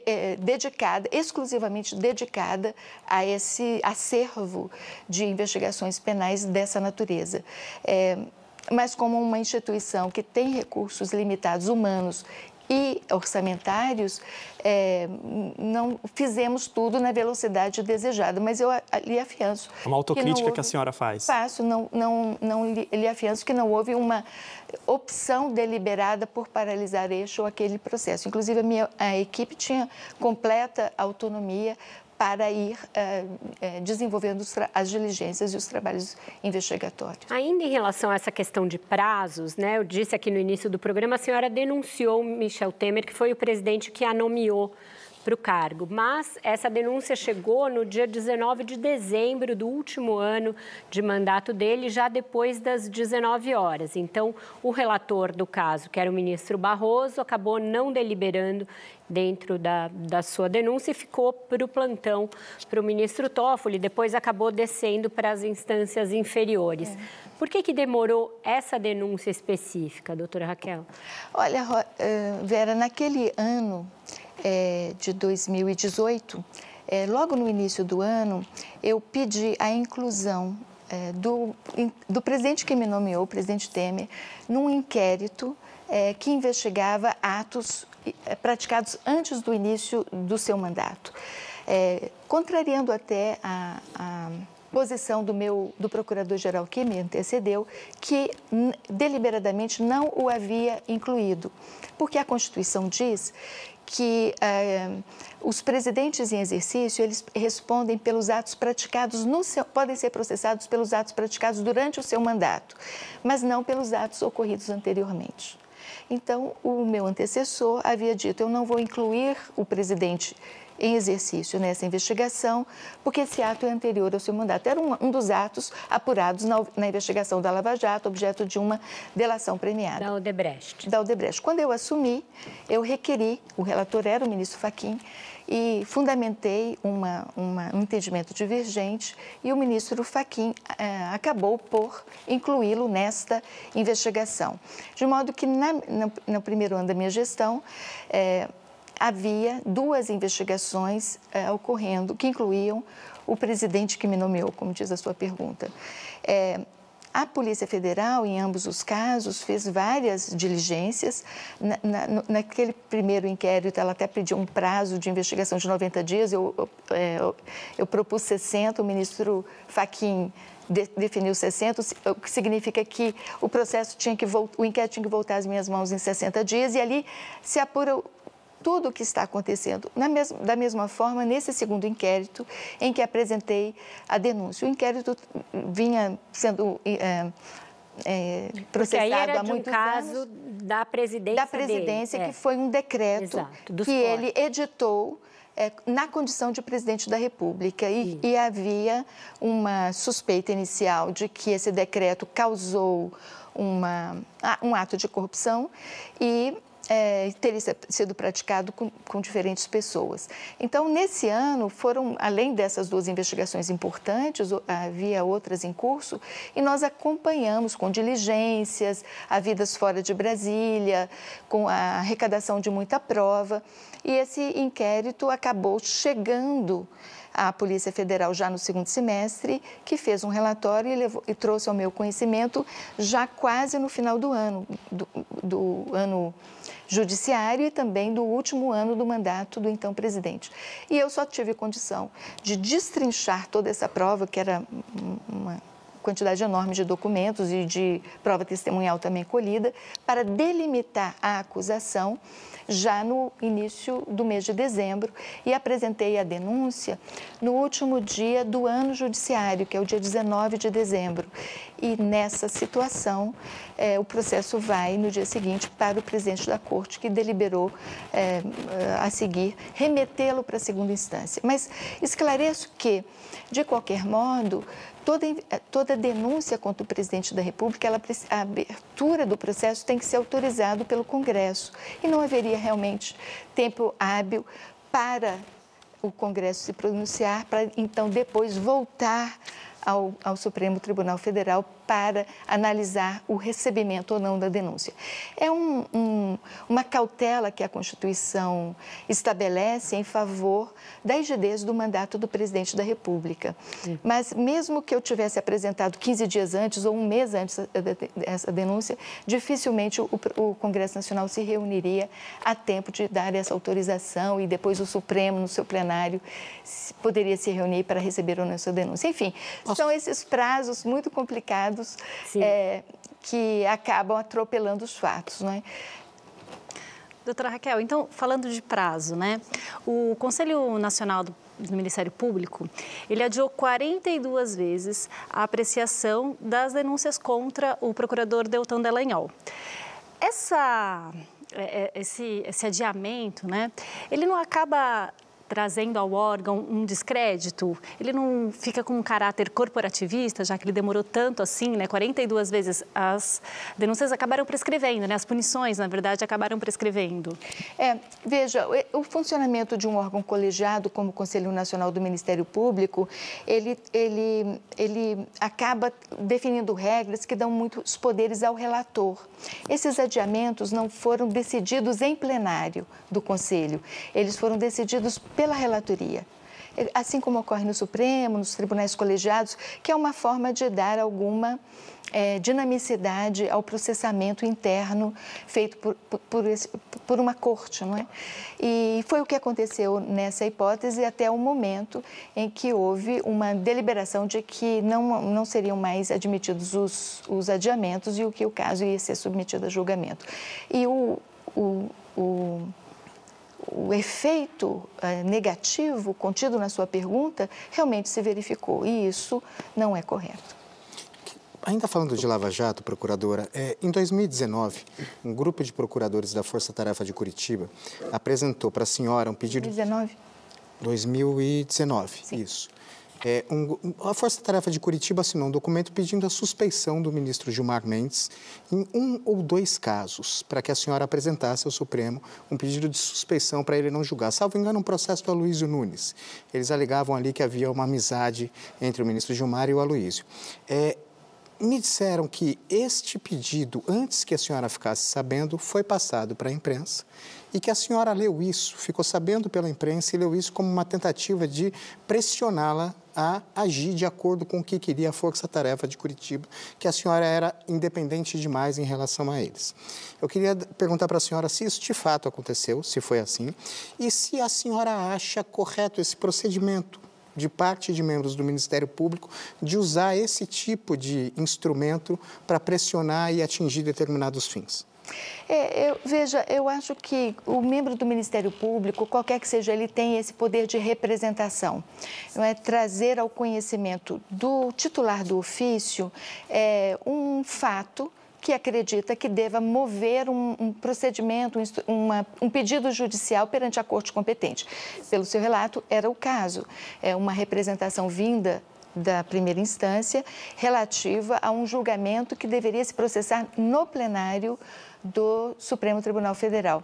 é, dedicada, exclusivamente dedicada a esse acervo de investigações penais dessa natureza. É, mas como uma instituição que tem recursos limitados humanos e orçamentários, é, não fizemos tudo na velocidade desejada, mas eu lhe afianço. Uma autocrítica que, houve, que a senhora faz. Faço, não, não, não lhe, lhe afianço que não houve uma opção deliberada por paralisar este ou aquele processo. Inclusive, a minha a equipe tinha completa autonomia para ir uh, desenvolvendo as diligências e os trabalhos investigatórios. Ainda em relação a essa questão de prazos, né, eu disse aqui no início do programa, a senhora denunciou Michel Temer, que foi o presidente que a nomeou para o cargo. Mas essa denúncia chegou no dia 19 de dezembro do último ano de mandato dele, já depois das 19 horas. Então, o relator do caso, que era o ministro Barroso, acabou não deliberando dentro da, da sua denúncia e ficou para o plantão para o ministro Toffoli, depois acabou descendo para as instâncias inferiores. É. Por que, que demorou essa denúncia específica, doutora Raquel? Olha, eh, Vera, naquele ano é, de 2018, é, logo no início do ano, eu pedi a inclusão é, do, do presidente que me nomeou, o presidente Temer, num inquérito é, que investigava atos é, praticados antes do início do seu mandato, é, contrariando até a, a posição do meu do procurador-geral que me antecedeu, que deliberadamente não o havia incluído, porque a Constituição diz que eh, os presidentes em exercício eles respondem pelos atos praticados no seu, podem ser processados pelos atos praticados durante o seu mandato, mas não pelos atos ocorridos anteriormente. Então, o meu antecessor havia dito: eu não vou incluir o presidente em exercício nessa investigação, porque esse ato é anterior ao seu mandato. Era um, um dos atos apurados na, na, investigação da Lava Jato, objeto de uma delação premiada. Da Odebrecht. Da Odebrecht. Quando eu assumi, eu requeri, o relator era o ministro Faquim, e fundamentei uma, uma, um entendimento divergente e o ministro Faquim eh, acabou por incluí-lo nesta investigação. De modo que, na, no, no, primeiro ano da minha gestão, eh, havia duas investigações é, ocorrendo que incluíam o presidente que me nomeou, como diz a sua pergunta. É, a Polícia Federal, em ambos os casos, fez várias diligências. Na, na, naquele primeiro inquérito, ela até pediu um prazo de investigação de 90 dias, eu, eu, é, eu, propus 60, o ministro Faquim de, definiu 60, o que significa que o processo tinha que o inquérito tinha que voltar às minhas mãos em 60 dias, e ali se apura tudo o que está acontecendo. Mes da mesma forma, nesse segundo inquérito, em que apresentei a denúncia. O inquérito vinha sendo. É, é, processado há muitos um caso anos, da presidência da presidência dele. que é. foi um decreto Exato, que ele editou é, na condição de presidente da República e, e, havia uma suspeita inicial de que esse decreto causou uma, um ato de corrupção e é, teria sido praticado com, com, diferentes pessoas. Então, nesse ano, foram, além dessas duas investigações importantes, havia outras em curso, e nós acompanhamos com diligências, a vidas fora de Brasília, com a arrecadação de muita prova, e esse inquérito acabou chegando à Polícia Federal já no segundo semestre, que fez um relatório e, levou, e trouxe ao meu conhecimento já quase no final do ano, do, do ano judiciário e também do último ano do mandato do então presidente. E eu só tive condição de destrinchar toda essa prova, que era uma quantidade enorme de documentos e de prova testemunhal também colhida, para delimitar a acusação já no início do mês de dezembro e apresentei a denúncia no último dia do ano judiciário, que é o dia 19 de dezembro. E nessa situação, é, o processo vai no dia seguinte para o presidente da corte, que deliberou é, a seguir remetê-lo para a segunda instância. Mas esclareço que, de qualquer modo, toda, toda denúncia contra o presidente da República, ela, a abertura do processo tem que ser autorizado pelo Congresso. E não haveria realmente tempo hábil para o Congresso se pronunciar, para então depois voltar ao, ao Supremo Tribunal Federal para analisar o recebimento ou não da denúncia. É um, um, uma cautela que a Constituição estabelece em favor da rigidez do mandato do presidente da República. Sim. Mas, mesmo que eu tivesse apresentado 15 dias antes ou um mês antes dessa denúncia, dificilmente o, o Congresso Nacional se reuniria a tempo de dar essa autorização e depois o Supremo, no seu plenário, poderia se reunir para receber ou não essa denúncia. Enfim, Nossa. são esses prazos muito complicados é, que acabam atropelando os fatos. Não é? Doutora Raquel, então, falando de prazo, né? O Conselho Nacional do, do Ministério Público, ele adiou 42 vezes a apreciação das denúncias contra o procurador Deltan Delanhol. Essa, é, é, esse, esse adiamento, né? Ele não acaba trazendo ao órgão um descrédito? Ele não fica com um caráter corporativista, já que ele demorou tanto assim, né? 42 vezes as denúncias acabaram prescrevendo, né? As punições, na verdade, acabaram prescrevendo. É, veja, o funcionamento de um órgão colegiado como o Conselho Nacional do Ministério Público, ele, ele, ele acaba definindo regras que dão muitos poderes ao relator. Esses adiamentos não foram decididos em plenário do Conselho, eles foram decididos pela relatoria. Assim como ocorre no Supremo, nos tribunais colegiados, que é uma forma de dar alguma é, dinamicidade ao processamento interno feito por, por, esse, por, uma corte, não é? E foi o que aconteceu nessa hipótese até o momento em que houve uma deliberação de que não, não seriam mais admitidos os, os adiamentos e o que o caso ia ser submetido a julgamento. E o, o, o o efeito eh, negativo contido na sua pergunta realmente se verificou e isso não é correto. Ainda falando de Lava Jato, procuradora, é, em 2019, um grupo de procuradores da Força Tarefa de Curitiba apresentou para a senhora um pedido. 2019? 2019, Sim. isso. É, um, a Força Tarefa de Curitiba assinou um documento pedindo a suspeição do ministro Gilmar Mendes em um ou dois casos, para que a senhora apresentasse ao Supremo um pedido de suspeição para ele não julgar. Salvo engano, um processo do Aloysio Nunes. Eles alegavam ali que havia uma amizade entre o ministro Gilmar e o Aloysio. É, me disseram que este pedido, antes que a senhora ficasse sabendo, foi passado para a imprensa e que a senhora leu isso, ficou sabendo pela imprensa e leu isso como uma tentativa de pressioná-la a agir de acordo com o que queria a Força Tarefa de Curitiba, que a senhora era independente demais em relação a eles. Eu queria perguntar para a senhora se isso de fato aconteceu, se foi assim, e se a senhora acha correto esse procedimento de parte de membros do Ministério Público de usar esse tipo de instrumento para pressionar e atingir determinados fins. É, eu, veja, eu acho que o membro do Ministério Público, qualquer que seja, ele tem esse poder de representação. Não é trazer ao conhecimento do titular do ofício é, um fato que acredita que deva mover um, um procedimento, um, uma, um pedido judicial perante a corte competente. Pelo seu relato, era o caso. É uma representação vinda da primeira instância relativa a um julgamento que deveria se processar no plenário do Supremo Tribunal Federal.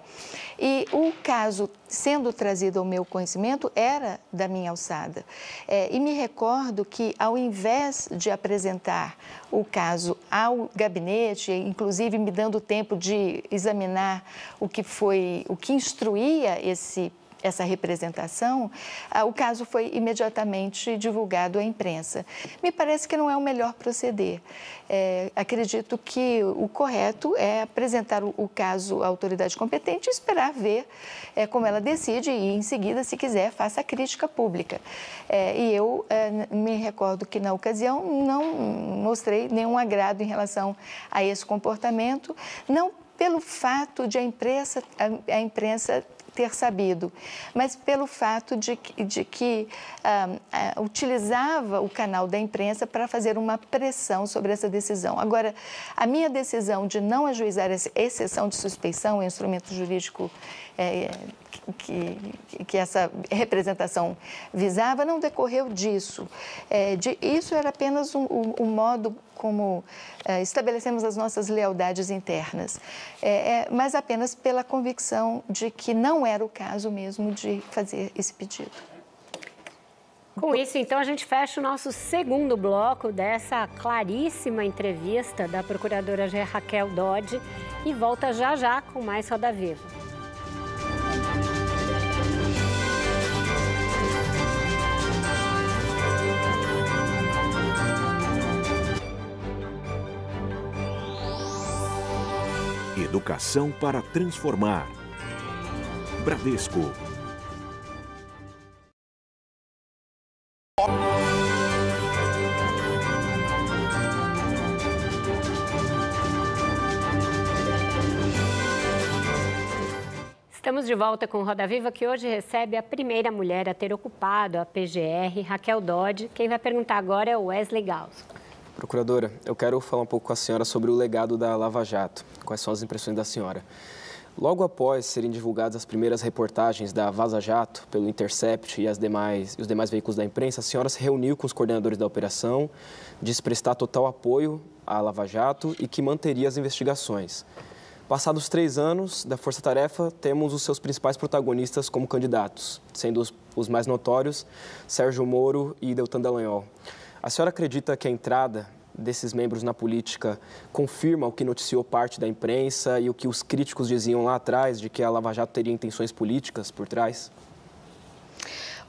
E o caso sendo trazido ao meu conhecimento era da minha alçada. É, e me recordo que, ao invés de apresentar o caso ao gabinete, inclusive me dando tempo de examinar o que foi, o que instruía esse essa representação, ah, o caso foi imediatamente divulgado à imprensa. Me parece que não é o melhor proceder. É, acredito que o correto é apresentar o, caso à autoridade competente e esperar ver é, como ela decide e, em seguida, se quiser, faça a crítica pública. É, e eu é, me recordo que, na ocasião, não mostrei nenhum agrado em relação a esse comportamento, não pelo fato de a imprensa, a imprensa ter sabido, mas pelo fato de, de que ah, ah, utilizava o canal da imprensa para fazer uma pressão sobre essa decisão. Agora, a minha decisão de não ajuizar essa exceção de suspeição, é um instrumento jurídico é, que, que, essa representação visava, não decorreu disso. É, de, isso era apenas um, um, um modo como é, estabelecemos as nossas lealdades internas, é, é, mas apenas pela convicção de que não era o caso mesmo de fazer esse pedido. Com isso, então, a gente fecha o nosso segundo bloco dessa claríssima entrevista da procuradora Raquel Dodge e volta já já com mais Roda Viva. Educação para transformar. Bradesco. Estamos de volta com Roda Viva, que hoje recebe a primeira mulher a ter ocupado a PGR, Raquel Dodge. Quem vai perguntar agora é o Wesley Gauss. Procuradora, eu quero falar um pouco com a senhora sobre o legado da Lava Jato. Quais são as impressões da senhora? Logo após serem divulgadas as primeiras reportagens da Vaza Jato pelo Intercept e as demais, os demais veículos da imprensa, a senhora se reuniu com os coordenadores da operação, disse prestar total apoio à Lava Jato e que manteria as investigações. Passados três anos da Força Tarefa, temos os seus principais protagonistas como candidatos, sendo os, os mais notórios Sérgio Moro e Deltan Dallagnol. A senhora acredita que a entrada desses membros na política confirma o que noticiou parte da imprensa e o que os críticos diziam lá atrás, de que a Lava Jato teria intenções políticas por trás?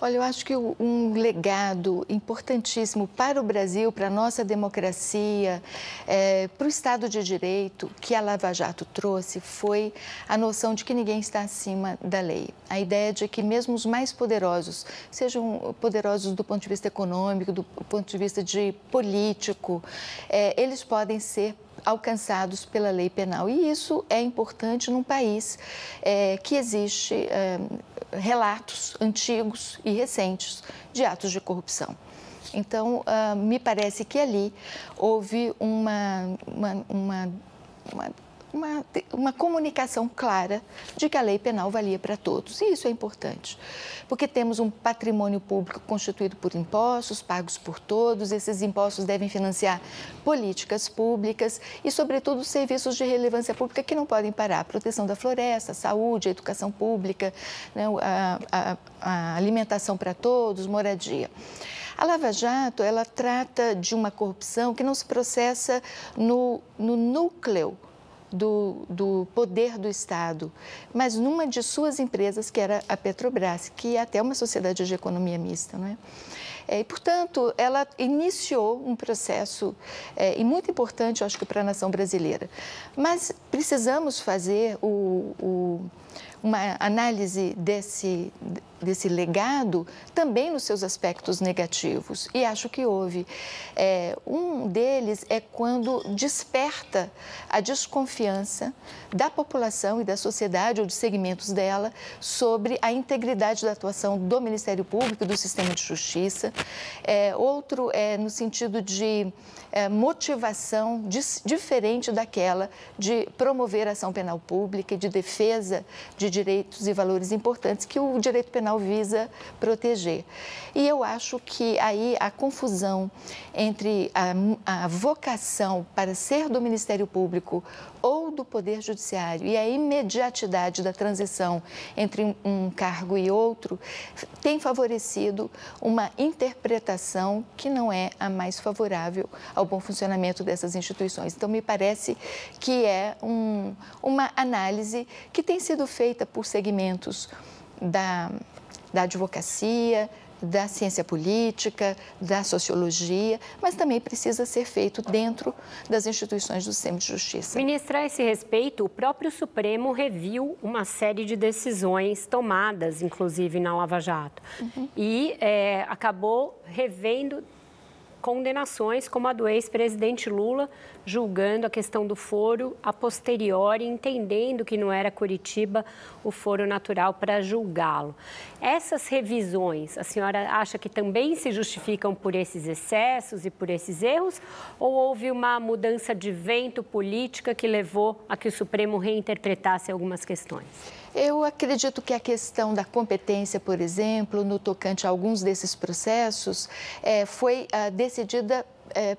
Olha, eu acho que um legado importantíssimo para o Brasil, para a nossa democracia, é, para o Estado de Direito que a Lava Jato trouxe foi a noção de que ninguém está acima da lei. A ideia de que mesmo os mais poderosos, sejam poderosos do ponto de vista econômico, do ponto de vista de político, é, eles podem ser alcançados pela lei penal. E isso é importante num país é, que existe é, relatos antigos e recentes de atos de corrupção. Então, uh, me parece que ali houve uma, uma, uma, uma uma, uma comunicação clara de que a lei penal valia para todos. E isso é importante, porque temos um patrimônio público constituído por impostos pagos por todos, esses impostos devem financiar políticas públicas e, sobretudo, serviços de relevância pública que não podem parar: proteção da floresta, saúde, educação pública, né, a, a, a alimentação para todos, moradia. A Lava Jato, ela trata de uma corrupção que não se processa no, no núcleo do, do poder do Estado, mas numa de suas empresas, que era a Petrobras, que é até uma sociedade de economia mista, não é? É, e, portanto, ela iniciou um processo, é, e muito importante, eu acho que para a nação brasileira. Mas precisamos fazer o, o uma análise desse, desse legado também nos seus aspectos negativos. E acho que houve. É, um deles é quando desperta a desconfiança da população e da sociedade ou de segmentos dela sobre a integridade da atuação do Ministério Público e do sistema de justiça. É, outro é no sentido de é, motivação diferente daquela de promover ação penal pública e de defesa de direitos e valores importantes que o direito penal visa proteger. E eu acho que aí a confusão entre a, a vocação para ser do Ministério Público ou do Poder Judiciário e a imediatidade da transição entre um cargo e outro tem favorecido uma interpretação que não é a mais favorável ao bom funcionamento dessas instituições. Então, me parece que é um, uma análise que tem sido feita por segmentos da, da advocacia, da ciência política, da sociologia, mas também precisa ser feito dentro das instituições do sistema de justiça. Ministra, a esse respeito, o próprio Supremo reviu uma série de decisões tomadas, inclusive na Lava Jato, uhum. e é, acabou revendo condenações, como a do ex-presidente Lula, julgando a questão do foro a posteriori, entendendo que não era Curitiba o foro natural para julgá-lo. Essas revisões, a senhora acha que também se justificam por esses excessos e por esses erros? Ou houve uma mudança de vento política que levou a que o Supremo reinterpretasse algumas questões? Eu acredito que a questão da competência, por exemplo, no tocante a alguns desses processos, é, foi ah, decidida é,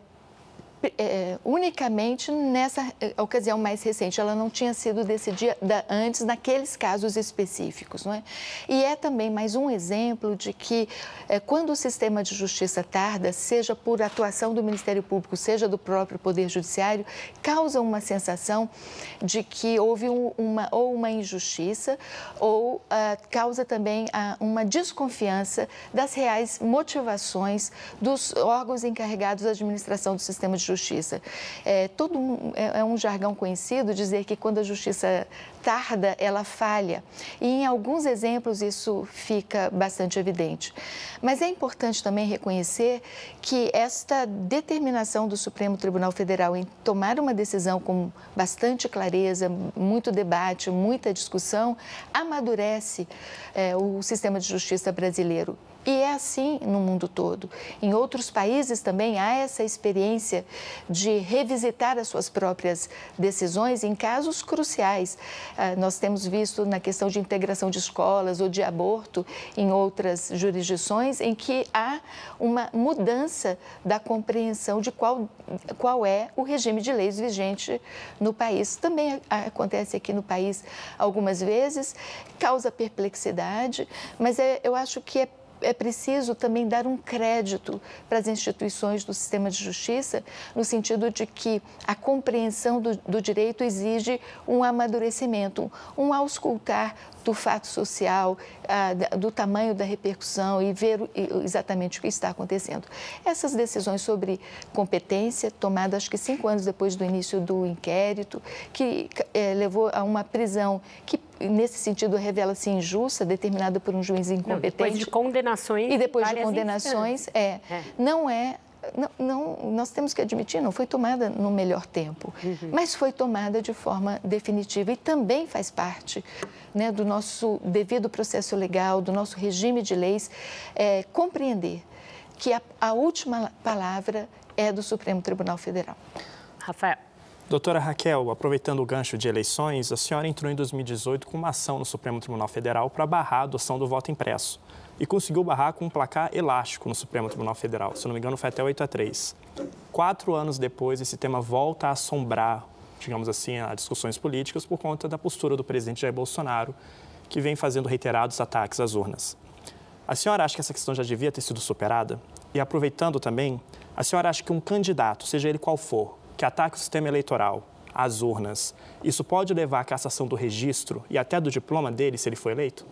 é, unicamente nessa é, ocasião mais recente. Ela não tinha sido decidida antes naqueles casos específicos. Não é? E é também mais um exemplo de que, é, quando o sistema de justiça tarda, seja por atuação do Ministério Público, seja do próprio Poder Judiciário, causa uma sensação de que houve um, uma, ou uma injustiça ou ah, causa também ah, uma desconfiança das reais motivações dos órgãos encarregados da administração do sistema de justiça. É, todo um, é, é um jargão conhecido dizer que quando a justiça tarda, ela falha. E em alguns exemplos isso fica bastante evidente. Mas é importante também reconhecer que esta determinação do Supremo Tribunal Federal em tomar uma decisão com bastante clareza, muito debate, muita discussão, amadurece é, o sistema de justiça brasileiro. E é assim no mundo todo. Em outros países também há essa experiência de revisitar as suas próprias decisões em casos cruciais. Ah, nós temos visto na questão de integração de escolas ou de aborto em outras jurisdições em que há uma mudança da compreensão de qual, qual é o regime de leis vigente no país. Também acontece aqui no país algumas vezes, causa perplexidade, mas é, eu acho que é é preciso também dar um crédito para as instituições do sistema de justiça, no sentido de que a compreensão do, do direito exige um amadurecimento, um auscultar do fato social, do tamanho da repercussão e ver exatamente o que está acontecendo. Essas decisões sobre competência, tomadas acho que cinco anos depois do início do inquérito, que é, levou a uma prisão que nesse sentido revela-se injusta, determinada por um juiz incompetente. Não, depois de condenações. E depois de condenações, é, é, não é não, não, nós temos que admitir, não foi tomada no melhor tempo, uhum. mas foi tomada de forma definitiva e também faz parte né, do nosso devido processo legal, do nosso regime de leis, é, compreender que a, a última palavra é do Supremo Tribunal Federal. Rafael. Doutora Raquel, aproveitando o gancho de eleições, a senhora entrou em 2018 com uma ação no Supremo Tribunal Federal para barrar a adoção do voto impresso e conseguiu barrar com um placar elástico no Supremo Tribunal Federal. Se não me engano, foi até 8 a 3. Quatro anos depois, esse tema volta a assombrar, digamos assim, as discussões políticas por conta da postura do presidente Jair Bolsonaro, que vem fazendo reiterados ataques às urnas. A senhora acha que essa questão já devia ter sido superada? E aproveitando também, a senhora acha que um candidato, seja ele qual for, que ataque o sistema eleitoral, as urnas, isso pode levar à cassação do registro e até do diploma dele se ele for eleito?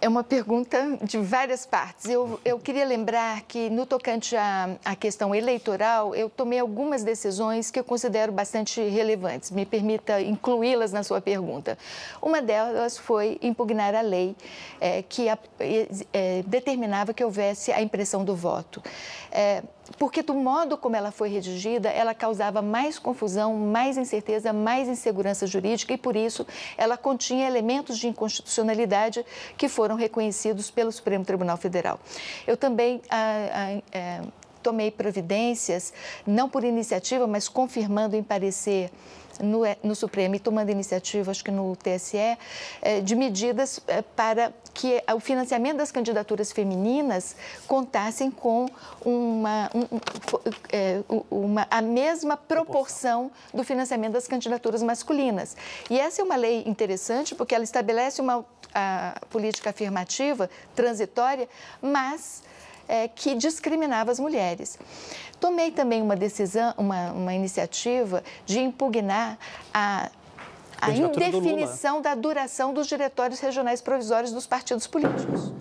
É uma pergunta de várias partes. Eu, eu queria lembrar que, no tocante à, à, questão eleitoral, eu tomei algumas decisões que eu considero bastante relevantes. Me permita incluí-las na sua pergunta. Uma delas foi impugnar a lei é, que a, é, determinava que houvesse a impressão do voto. É, porque do modo como ela foi redigida, ela causava mais confusão, mais incerteza, mais insegurança jurídica e, por isso, ela continha elementos de inconstitucionalidade que foram reconhecidos pelo Supremo Tribunal Federal. Eu também ah, ah, é, tomei providências, não por iniciativa, mas confirmando em parecer no, no, Supremo e tomando iniciativa, acho que no TSE, é, de medidas é, para que o financiamento das candidaturas femininas contassem com uma, um, é, uma, a mesma proporção do financiamento das candidaturas masculinas. E essa é uma lei interessante porque ela estabelece uma política afirmativa, transitória, mas é, que discriminava as mulheres. Tomei também uma decisão, uma, uma iniciativa de impugnar a a indefinição da duração dos diretórios regionais provisórios dos partidos políticos.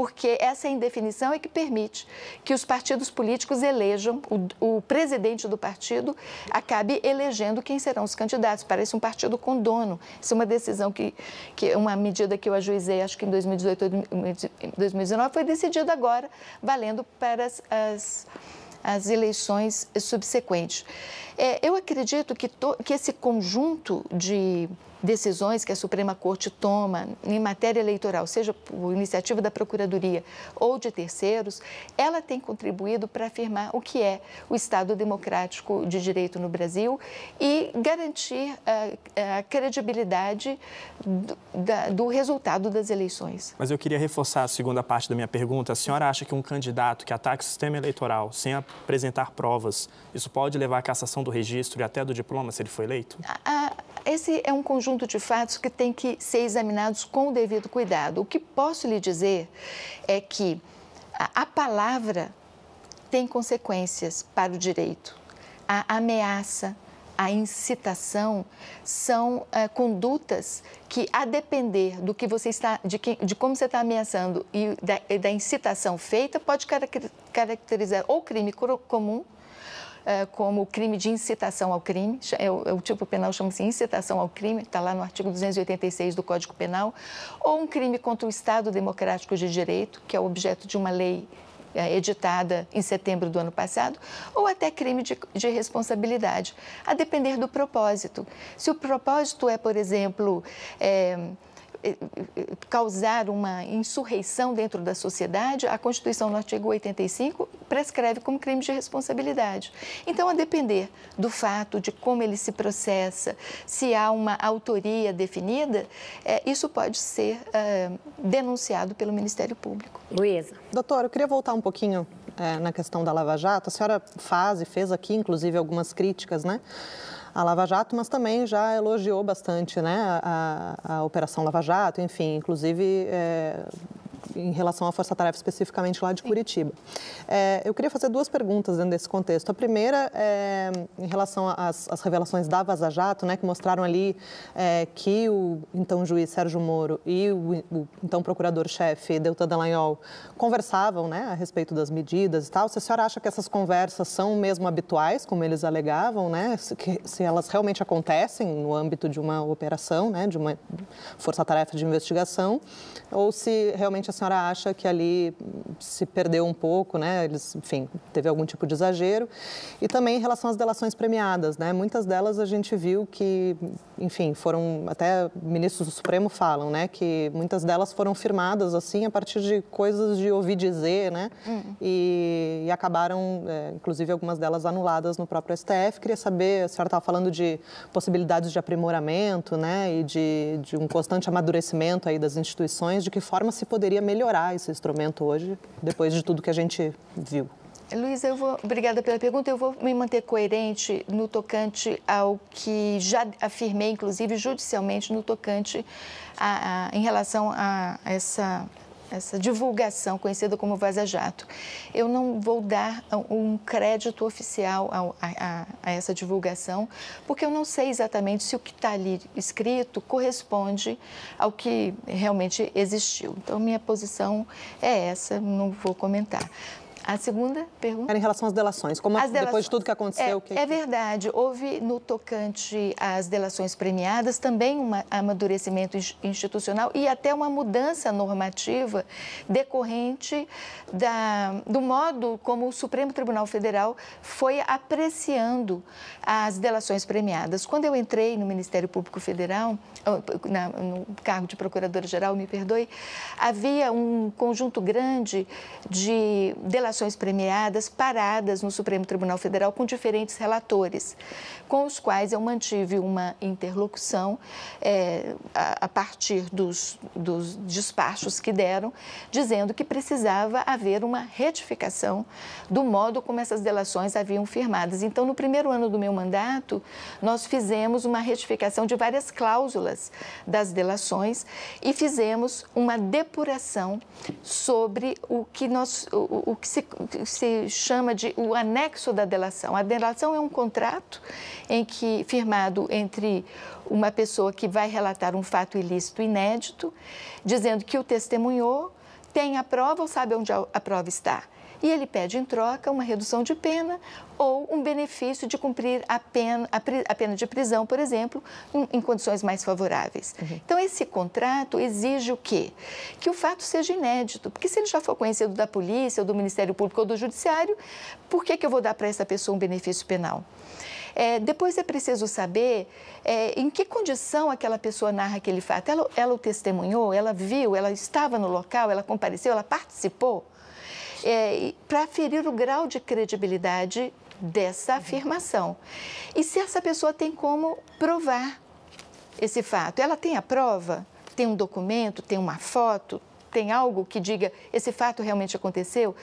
Porque essa indefinição é que permite que os partidos políticos elejam, o, o presidente do partido acabe elegendo quem serão os candidatos. Parece um partido com dono. Isso é uma decisão que, que uma medida que eu ajuizei, acho que em 2018 ou 2019, foi decidida agora, valendo para as, as as eleições subsequentes. É, eu acredito que, to, que esse conjunto de decisões que a Suprema Corte toma em matéria eleitoral, seja por iniciativa da Procuradoria ou de terceiros, ela tem contribuído para afirmar o que é o Estado democrático de direito no Brasil e garantir a, a credibilidade do, da, do resultado das eleições. Mas eu queria reforçar a segunda parte da minha pergunta. A senhora acha que um candidato que ataque o sistema eleitoral sem apresentar provas, isso pode levar à cassação do registro e até do diploma se ele for eleito? A, esse é um conjunto de fatos que tem que ser examinados com o devido cuidado. O que posso lhe dizer é que a, palavra tem consequências para o direito. A ameaça, a incitação são é, condutas que, a depender do que você está, de, que, de como você está ameaçando e da, e da incitação feita, pode caracterizar ou crime comum como crime de incitação ao crime, é o, é o tipo penal chama-se incitação ao crime, está lá no artigo 286 do Código Penal, ou um crime contra o Estado Democrático de Direito, que é objeto de uma lei é, editada em setembro do ano passado, ou até crime de, de, responsabilidade, a depender do propósito. Se o propósito é, por exemplo, é, causar uma insurreição dentro da sociedade, a Constituição, no artigo 85, prescreve como crime de responsabilidade. Então, a depender do fato, de como ele se processa, se há uma autoria definida, é, isso pode ser é, denunciado pelo Ministério Público. Luísa. Doutora, eu queria voltar um pouquinho é, na questão da Lava Jato. A senhora faz e fez aqui, inclusive, algumas críticas, né? A Lava Jato, mas também já elogiou bastante né, a, a Operação Lava Jato, enfim, inclusive é, em relação à Força Tarefa, especificamente lá de Curitiba. É, eu queria fazer duas perguntas dentro desse contexto. A primeira é em relação às, às revelações da Vaza Jato, né, que mostraram ali é, que o então juiz Sérgio Moro e o, o então procurador-chefe Deltan Dallagnol conversavam né, a respeito das medidas e tal. Se a senhora acha que essas conversas são mesmo habituais, como eles alegavam, né, se, que, se elas realmente acontecem no âmbito de uma operação, né, de uma força-tarefa de investigação, ou se realmente a senhora acha que ali se perdeu um pouco, né? Eles, enfim, teve algum tipo de exagero. E também em relação às delações premiadas, né? Muitas delas a gente viu que, enfim, foram até ministros do Supremo falam, né? Que muitas delas foram firmadas assim a partir de coisas de ouvir dizer, né? Uhum. E, e, acabaram, é, inclusive algumas delas anuladas no próprio STF. Queria saber, a senhora estava falando de possibilidades de aprimoramento, né? E de, de um constante amadurecimento aí das instituições, de que forma se poderia melhorar esse instrumento hoje, depois de tudo que a gente viu? Luísa, eu vou, obrigada pela pergunta. Eu vou me manter coerente no tocante ao que já afirmei, inclusive judicialmente, no tocante a, a, em relação a essa essa divulgação conhecida como Vaza Jato. Eu não vou dar um crédito oficial a, a, a essa divulgação, porque eu não sei exatamente se o que está ali escrito corresponde ao que realmente existiu. Então, minha posição é essa, não vou comentar. A segunda pergunta? Era em relação às delações. Como as depois de tudo que aconteceu? É, que... é verdade. Houve, no tocante às delações premiadas, também um amadurecimento institucional e até uma mudança normativa decorrente da, do modo como o Supremo Tribunal Federal foi apreciando as delações premiadas. Quando eu entrei no Ministério Público Federal, na, no cargo de Procuradora-Geral, me perdoe, havia um conjunto grande de delações ações premiadas paradas no Supremo Tribunal Federal com diferentes relatores, com os quais eu mantive uma interlocução é, a, a, partir dos, dos despachos que deram, dizendo que precisava haver uma retificação do modo como essas delações haviam firmadas. Então, no primeiro ano do meu mandato, nós fizemos uma retificação de várias cláusulas das delações e fizemos uma depuração sobre o que, nós, o, o que se se, se chama de o anexo da delação. A delação é um contrato em que firmado entre uma pessoa que vai relatar um fato ilícito inédito, dizendo que o testemunhou, tem a prova ou sabe onde a prova está e ele pede em troca uma redução de pena ou um benefício de cumprir a pena, a, pena de prisão, por exemplo, em, condições mais favoráveis. Uhum. Então, esse contrato exige o quê? Que o fato seja inédito, porque se ele já for conhecido da polícia, ou do Ministério Público ou do Judiciário, por que, que eu vou dar para essa pessoa um benefício penal? É, depois é preciso saber é, em que condição aquela pessoa narra aquele fato. Ela, ela o testemunhou, ela viu, ela estava no local, ela compareceu, ela participou. É, para ferir o grau de credibilidade dessa afirmação. E se essa pessoa tem como provar esse fato? Ela tem a prova? Tem um documento? Tem uma foto? Tem algo que diga esse fato realmente aconteceu?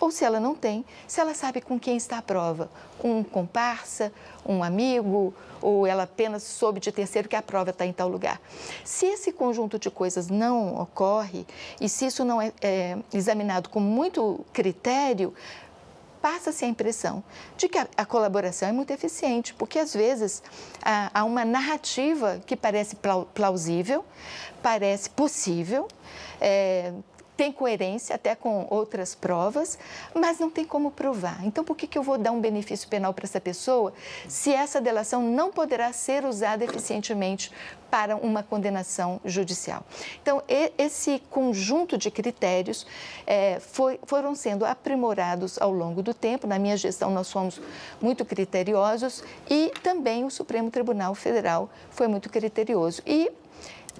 Ou se ela não tem, se ela sabe com quem está a prova, um comparsa, um amigo, ou ela apenas soube de terceiro que a prova está em tal lugar. Se esse conjunto de coisas não ocorre e se isso não é, é examinado com muito critério, passa-se a impressão de que a, a, colaboração é muito eficiente, porque às vezes há, há uma narrativa que parece plausível, parece possível, é, tem coerência até com outras provas, mas não tem como provar. Então, por que, que eu vou dar um benefício penal para essa pessoa se essa delação não poderá ser usada eficientemente para uma condenação judicial? Então, esse conjunto de critérios é, foi, foram sendo aprimorados ao longo do tempo. Na minha gestão, nós fomos muito criteriosos e também o Supremo Tribunal Federal foi muito criterioso. E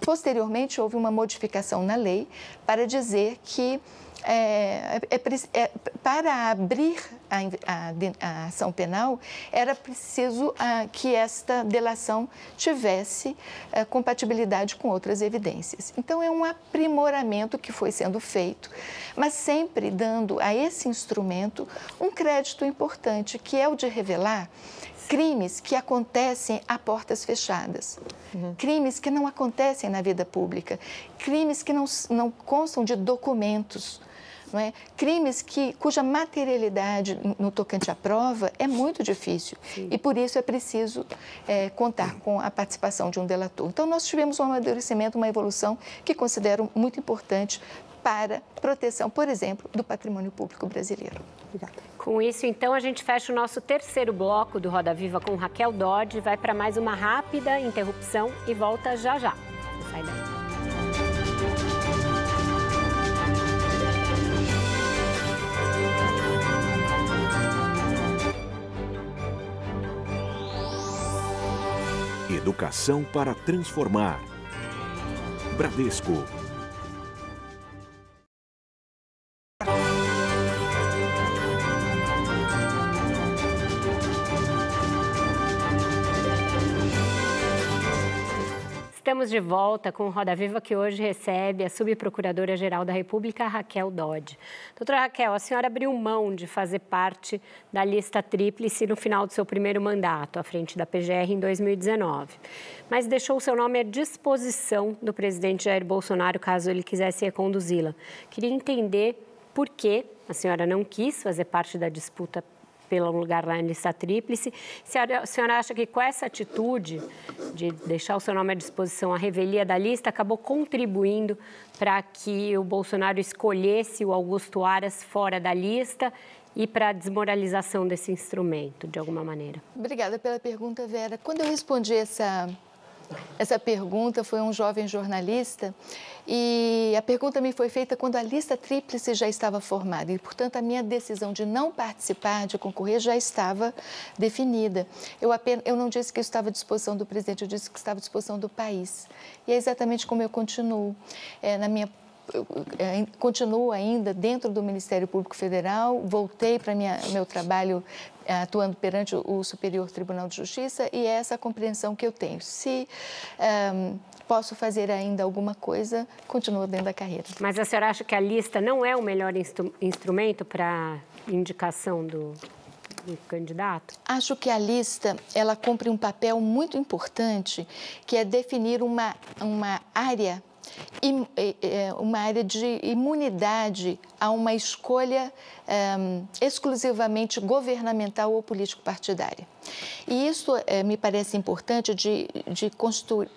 Posteriormente, houve uma modificação na lei para dizer que é, é, é, para abrir a, a, a, ação penal, era preciso ah, que esta delação tivesse ah, compatibilidade com outras evidências. Então, é um aprimoramento que foi sendo feito, mas sempre dando a esse instrumento um crédito importante, que é o de revelar crimes que acontecem a portas fechadas, uhum. crimes que não acontecem na vida pública, crimes que não, não constam de documentos. É? Crimes que, cuja materialidade no tocante à prova é muito difícil Sim. e por isso é preciso é, contar com a participação de um delator. Então, nós tivemos um amadurecimento, uma evolução que considero muito importante para proteção, por exemplo, do patrimônio público brasileiro. Obrigada. Com isso, então, a gente fecha o nosso terceiro bloco do Roda Viva com Raquel Dodge, vai para mais uma rápida interrupção e volta já já. Sai daí. Educação para transformar. Bradesco Estamos de volta com Roda Viva, que hoje recebe a subprocuradora-geral da República, Raquel Dodge. Doutora Raquel, a senhora abriu mão de fazer parte da lista tríplice no final do seu primeiro mandato, à frente da PGR, em 2019. Mas deixou o seu nome à disposição do presidente Jair Bolsonaro, caso ele quisesse reconduzi-la. Queria entender por que a senhora não quis fazer parte da disputa pelo lugar lá em lista tríplice. Se a senhora acha que com essa atitude de deixar o seu nome à disposição, a revelia da lista, acabou contribuindo para que o Bolsonaro escolhesse o Augusto Aras fora da lista e para a desmoralização desse instrumento, de alguma maneira? Obrigada pela pergunta, Vera. Quando eu respondi essa essa pergunta foi um jovem jornalista e a pergunta me foi feita quando a lista tríplice já estava formada e, portanto, a minha decisão de não participar, de concorrer, já estava definida. Eu, apenas, eu não disse que estava à disposição do presidente, eu disse que estava à disposição do país. E é exatamente como eu continuo. É, na minha continuo ainda dentro do Ministério Público Federal, voltei para meu trabalho é, atuando perante o Superior Tribunal de Justiça e é essa a compreensão que eu tenho. Se um, posso fazer ainda alguma coisa, continuo dentro da carreira. Mas a senhora acha que a lista não é o melhor instru instrumento para indicação do, do candidato? Acho que a lista ela cumpre um papel muito importante, que é definir uma, uma área é, uma área de imunidade a uma escolha um, exclusivamente governamental ou político-partidária. E isso é, me parece importante de, de,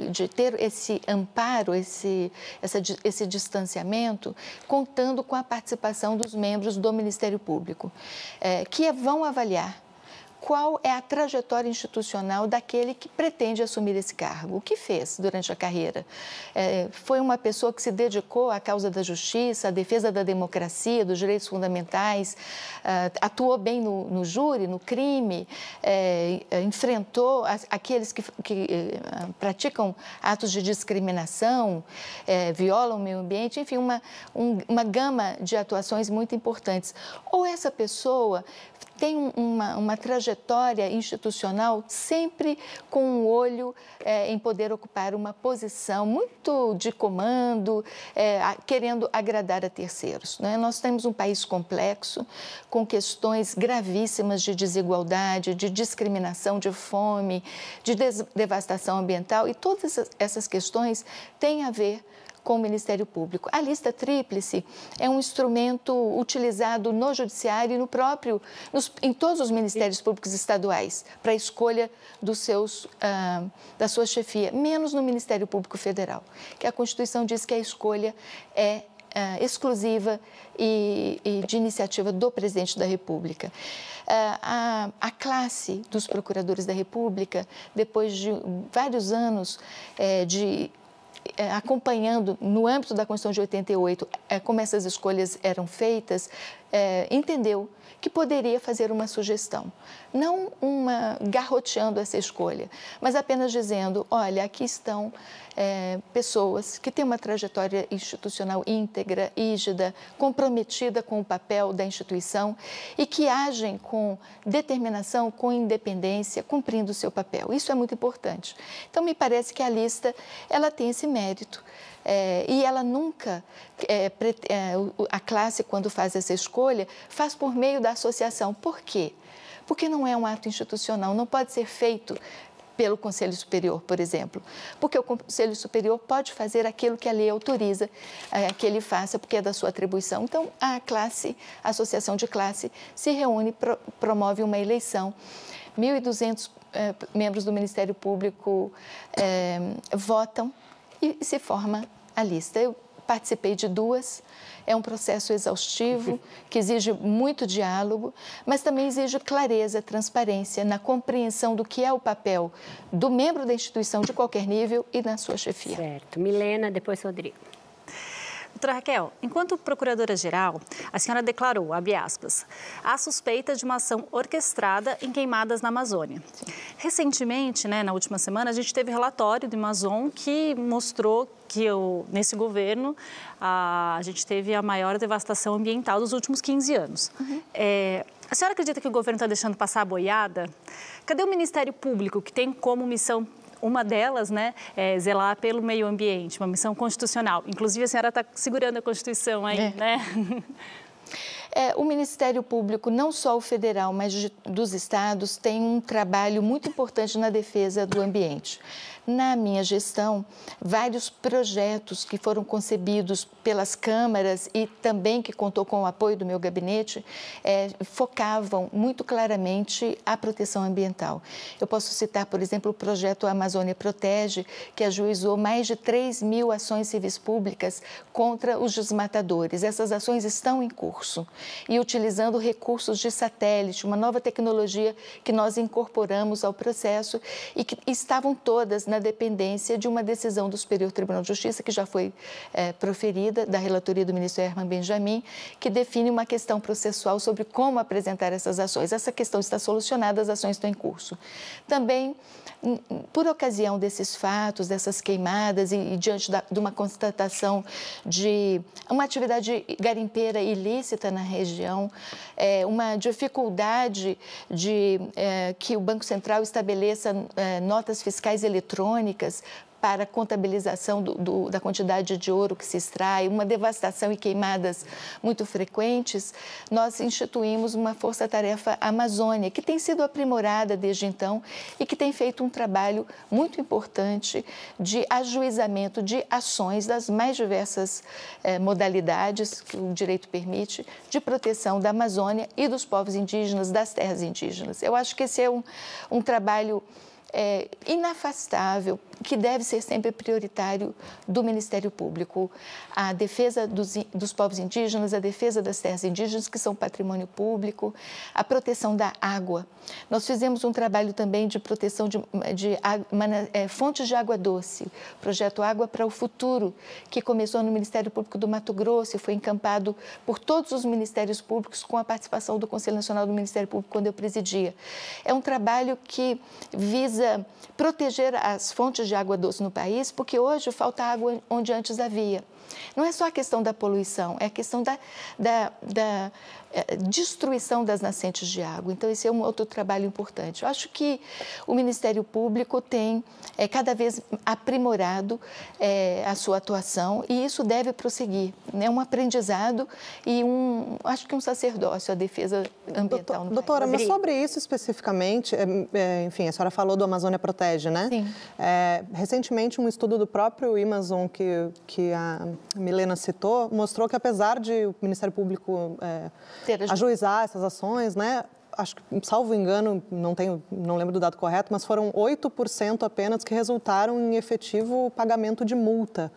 de ter esse amparo, esse, essa, esse distanciamento, contando com a participação dos membros do Ministério Público, é, que vão avaliar qual é a trajetória institucional daquele que pretende assumir esse cargo. O que fez durante a carreira? É, foi uma pessoa que se dedicou à causa da justiça, à defesa da democracia, dos direitos fundamentais, uh, atuou bem no, no, júri, no crime, é, enfrentou as, aqueles que, que uh, praticam atos de discriminação, é, violam o meio ambiente, enfim, uma, um, uma gama de atuações muito importantes. Ou essa pessoa tem uma, uma trajetória institucional sempre com um olho é, em poder ocupar uma posição muito de comando, é, querendo agradar a terceiros. Né? Nós temos um país complexo, com questões gravíssimas de desigualdade, de discriminação, de fome, de devastação ambiental, e todas essas questões têm a ver com o Ministério Público. A lista tríplice é um instrumento utilizado no Judiciário e no próprio, nos, em todos os Ministérios Públicos estaduais, para a escolha dos seus, ah, da sua chefia, menos no Ministério Público Federal, que a Constituição diz que a escolha é ah, exclusiva e, e, de iniciativa do presidente da República. Ah, a, a, classe dos procuradores da República, depois de vários anos é, de acompanhando no âmbito da Constituição de 88 é, como essas escolhas eram feitas, é, entendeu que poderia fazer uma sugestão, não uma garroteando essa escolha, mas apenas dizendo, olha, aqui estão é, pessoas que têm uma trajetória institucional íntegra, rígida, comprometida com o papel da instituição e que agem com determinação, com independência, cumprindo o seu papel. Isso é muito importante. Então, me parece que a lista ela tem esse mérito. É, e ela nunca, é, a classe, quando faz essa escolha, faz por meio da associação. Por quê? Porque não é um ato institucional, não pode ser feito pelo Conselho Superior, por exemplo, porque o Conselho Superior pode fazer aquilo que a lei autoriza é, que ele faça, porque é da sua atribuição. Então, a classe, a associação de classe, se reúne, pro, promove uma eleição. 1.200 é, membros do Ministério Público é, votam e se forma a lista. Eu participei de duas. É um processo exaustivo que exige muito diálogo, mas também exige clareza, transparência na compreensão do que é o papel do membro da instituição de qualquer nível e na sua chefia. Certo. Milena, depois Rodrigo. Doutora Raquel, enquanto procuradora-geral, a senhora declarou, abre aspas, a suspeita de uma ação orquestrada em queimadas na Amazônia. Sim. Recentemente, né, na última semana, a gente teve relatório do Amazon que mostrou que eu, nesse governo a, a, gente teve a maior devastação ambiental dos últimos 15 anos. Uhum. É, a senhora acredita que o governo está deixando passar a boiada? Cadê o Ministério Público, que tem como missão uma delas, né, é zelar pelo meio ambiente, uma missão constitucional. Inclusive, a senhora está segurando a Constituição aí, é. né? É, o Ministério Público, não só o federal, mas de, dos estados, tem um trabalho muito importante na defesa do ambiente. Na minha gestão, vários projetos que foram concebidos pelas câmaras e também que contou com o apoio do meu gabinete, é, focavam muito claramente a proteção ambiental. Eu posso citar, por exemplo, o projeto Amazônia Protege, que ajuizou mais de 3 mil ações civis públicas contra os desmatadores. Essas ações estão em curso e utilizando recursos de satélite, uma nova tecnologia que nós incorporamos ao processo e que estavam todas na dependência de uma decisão do Superior Tribunal de Justiça, que já foi é, proferida, da relatoria do ministro Herman Benjamin, que define uma questão processual sobre como apresentar essas ações. Essa questão está solucionada, as ações estão em curso. Também por ocasião desses fatos, dessas queimadas e, e diante da, de uma constatação de uma atividade garimpeira ilícita na região, é, uma dificuldade de é, que o Banco Central estabeleça é, notas fiscais eletrônicas para a contabilização do, do, da quantidade de ouro que se extrai, uma devastação e queimadas muito frequentes, nós instituímos uma força-tarefa Amazônia, que tem sido aprimorada desde então e que tem feito um trabalho muito importante de ajuizamento de ações das mais diversas eh, modalidades que o direito permite, de proteção da Amazônia e dos povos indígenas, das terras indígenas. Eu acho que esse é um, um trabalho é, inafastável, que deve ser sempre prioritário do Ministério Público. A defesa dos, dos povos indígenas, a defesa das terras indígenas, que são patrimônio público, a proteção da água. Nós fizemos um trabalho também de proteção de, de, de é, fontes de água doce, projeto Água para o Futuro, que começou no Ministério Público do Mato Grosso e foi encampado por todos os ministérios públicos com a participação do Conselho Nacional do Ministério Público quando eu presidia. É um trabalho que visa proteger as fontes de água doce no país, porque hoje falta água onde antes havia. Não é só a questão da poluição, é a questão da, da, da é, destruição das nascentes de água. Então, esse é um outro trabalho importante. Eu acho que o Ministério Público tem é, cada vez aprimorado é, a sua atuação e isso deve prosseguir. É né? um aprendizado e um, acho que um sacerdócio a defesa ambiental. Doutor, doutora, mas sobre isso especificamente, é, é, enfim, a senhora falou do Amazônia Protege, né? Sim. É, recentemente, um estudo do próprio Amazon que, que a Milena citou mostrou que apesar de o Ministério Público ajuizar essas ações, né? Acho que, salvo engano, não tenho, não lembro do dado correto, mas foram 8% apenas que resultaram em efetivo pagamento de multa.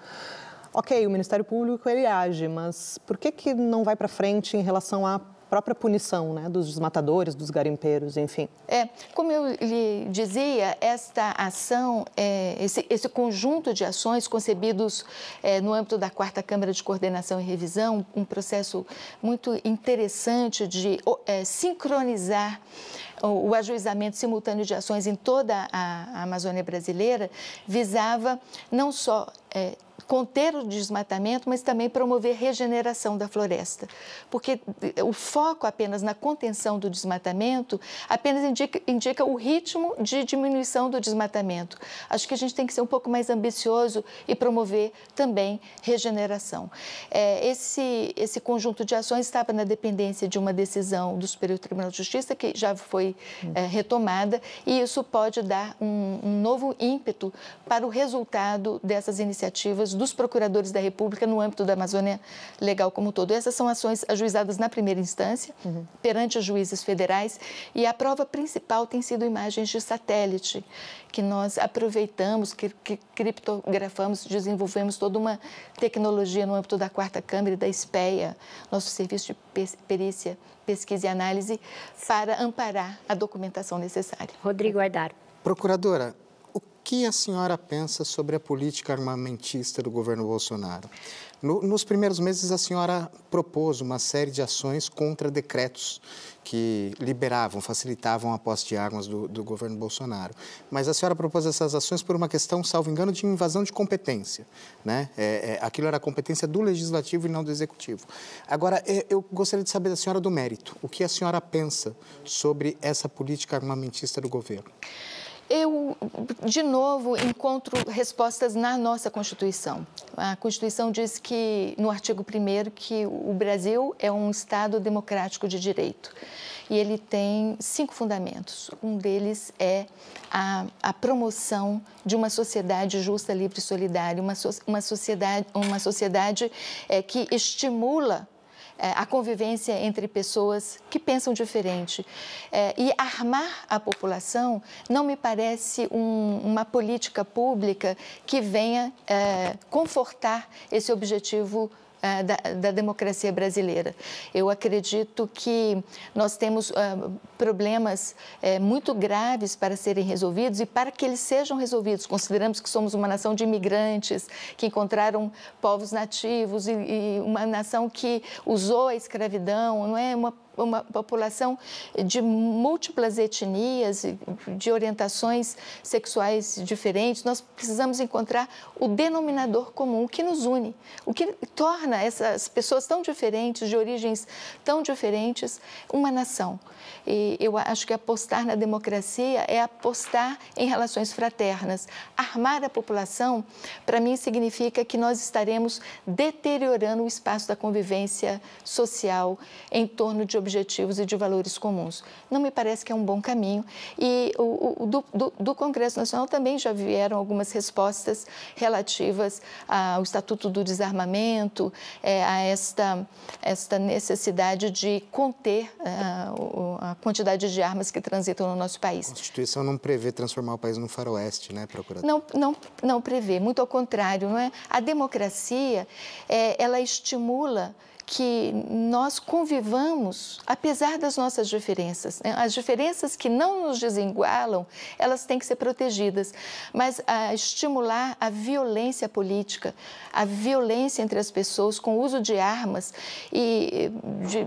Ok, o Ministério Público ele age, mas por que, que não vai para frente em relação a própria punição né, dos desmatadores, dos garimpeiros, enfim. É, como eu lhe dizia, esta ação, é, esse, esse, conjunto de ações concebidos é, no âmbito da Quarta Câmara de Coordenação e Revisão, um processo muito interessante de é, sincronizar o, ajuizamento simultâneo de ações em toda a, a Amazônia brasileira, visava não só é, conter o desmatamento, mas também promover regeneração da floresta. Porque o foco apenas na contenção do desmatamento apenas indica, indica o ritmo de diminuição do desmatamento. Acho que a gente tem que ser um pouco mais ambicioso e promover também regeneração. É, esse, esse conjunto de ações estava na dependência de uma decisão do Superior Tribunal de Justiça, que já foi é, retomada, e isso pode dar um, um novo ímpeto para o resultado dessas iniciativas dos procuradores da República no âmbito da Amazônia Legal como um todo. Essas são ações ajuizadas na primeira instância, uhum. perante os juízes federais, e a prova principal tem sido imagens de satélite, que nós aproveitamos, que, que criptografamos, desenvolvemos toda uma tecnologia no âmbito da Quarta Câmara e da SPEA, nosso serviço de perícia, pesquisa e análise, para amparar a documentação necessária. Rodrigo Aidar. Procuradora, que a senhora pensa sobre a política armamentista do governo Bolsonaro? No, nos primeiros meses, a senhora propôs uma série de ações contra decretos que liberavam, facilitavam a posse de armas do, do, governo Bolsonaro. Mas a senhora propôs essas ações por uma questão, salvo engano, de invasão de competência. Né? É, é, aquilo era competência do legislativo e não do executivo. Agora, é, eu gostaria de saber da senhora do mérito. O que a senhora pensa sobre essa política armamentista do governo? Eu, de novo, encontro respostas na nossa Constituição. A Constituição diz que, no artigo 1, que o Brasil é um Estado democrático de direito. E ele tem cinco fundamentos. Um deles é a, a promoção de uma sociedade justa, livre e solidária, uma, so, uma sociedade, uma sociedade é, que estimula a convivência entre pessoas que pensam diferente. É, e armar a população não me parece um, uma política pública que venha é, confortar esse objetivo uh, da, da, democracia brasileira. Eu acredito que nós temos uh, problemas uh, muito graves para serem resolvidos e para que eles sejam resolvidos, consideramos que somos uma nação de imigrantes que encontraram povos nativos e, e uma nação que usou a escravidão, não é uma uma população de múltiplas etnias, de orientações sexuais diferentes, nós precisamos encontrar o denominador comum, o que nos une, o que torna essas pessoas tão diferentes, de origens tão diferentes, uma nação. E eu acho que apostar na democracia é apostar em relações fraternas. Armar a população, para mim, significa que nós estaremos deteriorando o espaço da convivência social em torno de objetivos e de valores comuns. Não me parece que é um bom caminho. E o, o do, do, Congresso Nacional também já vieram algumas respostas relativas ao Estatuto do Desarmamento, é, a esta, esta necessidade de conter uh, a quantidade de armas que transitam no nosso país. A Constituição não prevê transformar o país num faroeste, né, procurador? Não, não, não prevê, muito ao contrário, não é? A democracia, é, ela estimula que nós convivamos, apesar das nossas diferenças. Né? As diferenças que não nos desigualam, elas têm que ser protegidas, mas a estimular a violência política, a violência entre as pessoas com o uso de armas e de,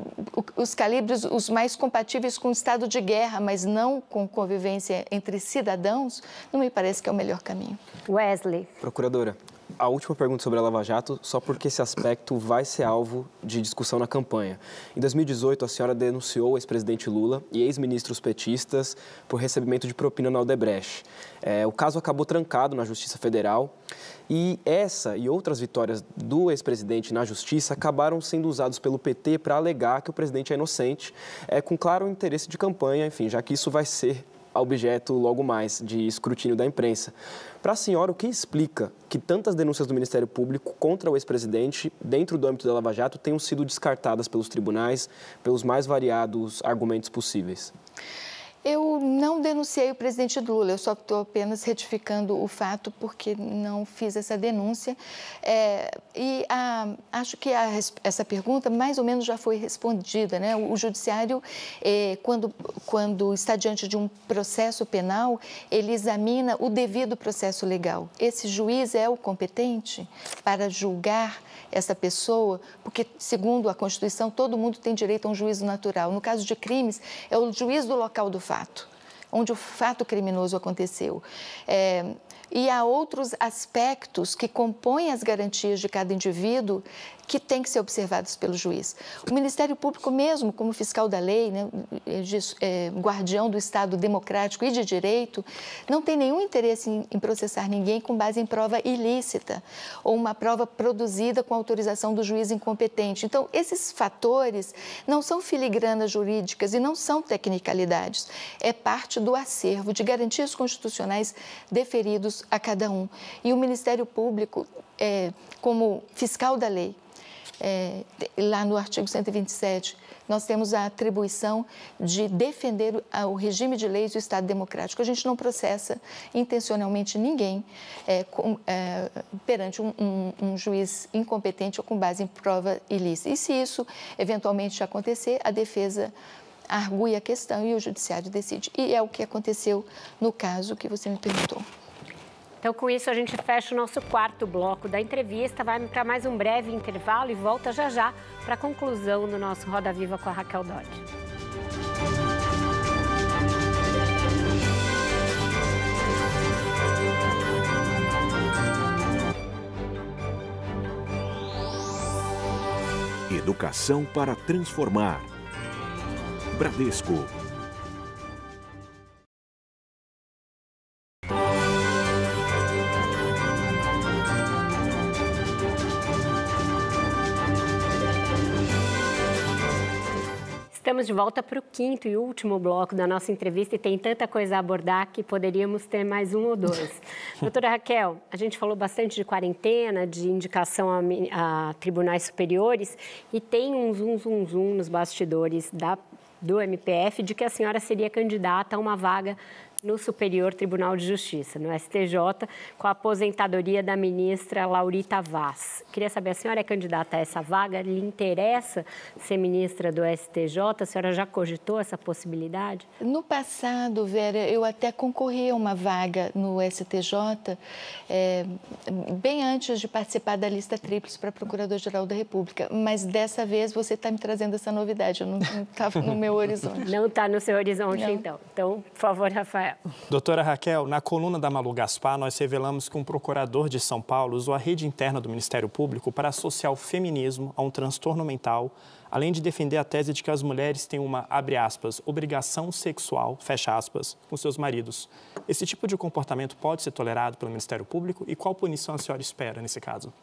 os calibres os mais compatíveis com o estado de guerra, mas não com convivência entre cidadãos, não me parece que é o melhor caminho. Wesley. Procuradora, a última pergunta sobre a Lava Jato, só porque esse aspecto vai ser alvo de discussão na campanha. Em 2018, a senhora denunciou o ex-presidente Lula e ex-ministros petistas por recebimento de propina na Odebrecht. É, o caso acabou trancado na Justiça Federal e essa e outras vitórias do ex-presidente na Justiça acabaram sendo usados pelo PT para alegar que o presidente é inocente, é, com claro interesse de campanha, enfim, já que isso vai ser objeto logo mais de escrutínio da imprensa. Para a senhora, o que explica que tantas denúncias do Ministério Público contra o ex-presidente, dentro do âmbito da Lava Jato, tenham sido descartadas pelos tribunais pelos mais variados argumentos possíveis? Eu não denunciei o presidente Lula, eu só estou apenas retificando o fato porque não fiz essa denúncia. É, e a, acho que a, essa pergunta mais ou menos já foi respondida. Né? O, o judiciário, é, quando, quando está diante de um processo penal, ele examina o devido processo legal. Esse juiz é o competente para julgar essa pessoa, porque, segundo a Constituição, todo mundo tem direito a um juízo natural. No caso de crimes, é o juiz do local do fato, onde o fato criminoso aconteceu. É, e há outros aspectos que compõem as garantias de cada indivíduo que têm que ser observados pelo juiz. O Ministério Público, mesmo como fiscal da lei, né, é, guardião do Estado democrático e de direito, não tem nenhum interesse em, em, processar ninguém com base em prova ilícita ou uma prova produzida com autorização do juiz incompetente. Então, esses fatores não são filigranas jurídicas e não são tecnicalidades. É parte do acervo de garantias constitucionais deferidos a cada um. E o Ministério Público, é, como fiscal da lei, é, lá no artigo 127, nós temos a atribuição de defender o regime de leis do Estado democrático. A gente não processa intencionalmente ninguém é, com, é, perante um, um, um, juiz incompetente ou com base em prova ilícita. E se isso eventualmente acontecer, a defesa argui a questão e o judiciário decide. E é o que aconteceu no caso que você me perguntou. Então, com isso, a gente fecha o nosso quarto bloco da entrevista, vai para mais um breve intervalo e volta já já para a conclusão do nosso Roda Viva com a Raquel Dodge. Educação para transformar. Bradesco Estamos de volta para o quinto e último bloco da nossa entrevista e tem tanta coisa a abordar que poderíamos ter mais um ou dois. Doutora Raquel, a gente falou bastante de quarentena, de indicação a, a tribunais superiores e tem um zum, zum, zum nos bastidores da, do MPF de que a senhora seria candidata a uma vaga no Superior Tribunal de Justiça, no STJ, com a aposentadoria da ministra Laurita Vaz. Queria saber, a senhora é candidata a essa vaga? Lhe interessa ser ministra do STJ? A senhora já cogitou essa possibilidade? No passado, Vera, eu até concorri a uma vaga no STJ, é, bem antes de participar da lista tríplice para Procurador-Geral da República. Mas dessa vez você está me trazendo essa novidade, eu não estava no meu horizonte. Não está no seu horizonte, não. então. Então, por favor, Rafael. Doutora Raquel, na coluna da Malu Gaspar, nós revelamos que um procurador de São Paulo usou a rede interna do Ministério Público para associar o feminismo a um transtorno mental, além de defender a tese de que as mulheres têm uma, abre aspas, obrigação sexual, fecha aspas, com seus maridos. Esse tipo de comportamento pode ser tolerado pelo Ministério Público e qual punição a senhora espera nesse caso?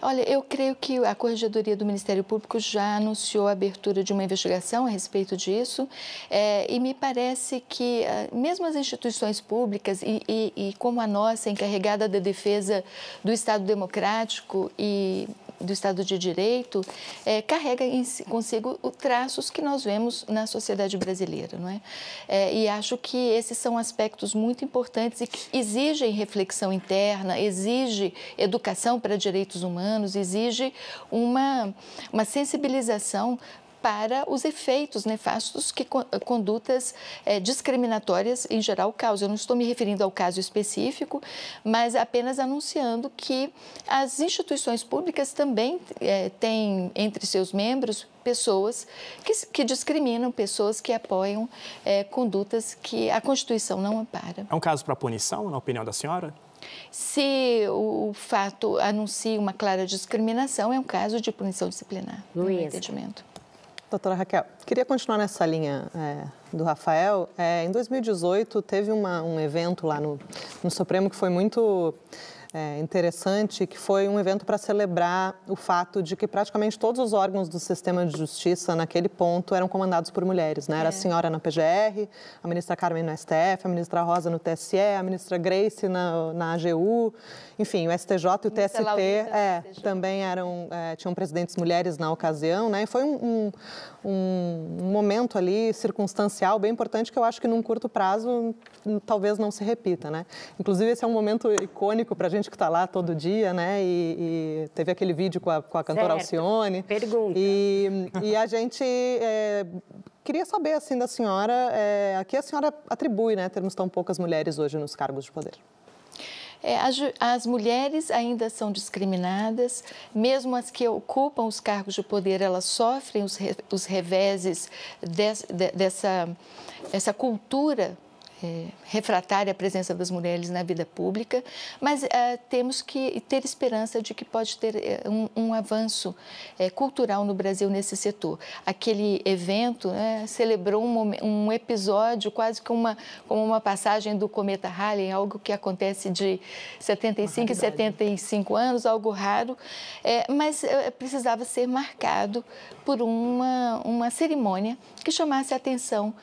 Olha, eu creio que a Corregedoria do Ministério Público já anunciou a abertura de uma investigação a respeito disso. É, e me parece que eh, mesmo as instituições públicas e, e, e como a nossa, encarregada da defesa do Estado Democrático e do Estado de Direito é, carrega em, consigo traços que nós vemos na sociedade brasileira, não é? é? E acho que esses são aspectos muito importantes e que exigem reflexão interna, exige educação para direitos humanos, exige uma, uma sensibilização para os efeitos nefastos que condutas é, discriminatórias em geral causam. Eu não estou me referindo ao caso específico, mas apenas anunciando que as instituições públicas também é, têm entre seus membros pessoas que, que discriminam, pessoas que apoiam é, condutas que a Constituição não ampara. É um caso para punição, na opinião da senhora? Se o fato anuncia uma clara discriminação, é um caso de punição disciplinar, no entendimento. Doutora Raquel, queria continuar nessa linha é, do Rafael. É, em 2018, teve uma, um evento lá no, no Supremo que foi muito é, interessante, que foi um evento para celebrar o fato de que praticamente todos os órgãos do sistema de justiça naquele ponto eram comandados por mulheres. Né? Era a é. senhora na PGR, a ministra Carmen no STF, a ministra Rosa no TSE, a ministra Grace na, na AGU, enfim, o STJ e o TST é, também eram, é, tinham presidentes mulheres na ocasião, né? E foi um, um, um momento ali circunstancial bem importante que eu acho que num curto prazo talvez não se repita, né? Inclusive esse é um momento icônico para a gente que está lá todo dia, né? E, e, teve aquele vídeo com a, com a cantora certo. Alcione. Pergunta. E, e a gente é, queria saber assim da senhora, é, a que a senhora atribui, né, termos tão poucas mulheres hoje nos cargos de poder? É, as, as, mulheres ainda são discriminadas, mesmo as que ocupam os cargos de poder, elas sofrem os, re, os reveses des, de, dessa essa cultura é, refratária à presença das mulheres na vida pública, mas é, temos que ter esperança de que pode ter é, um, um avanço é, cultural no Brasil nesse setor. Aquele evento né, celebrou um, um, episódio quase como uma, como uma passagem do cometa Halley, algo que acontece de 75 e 75 anos, algo raro, mas precisava ser marcado por uma, uma cerimônia que chamasse a atenção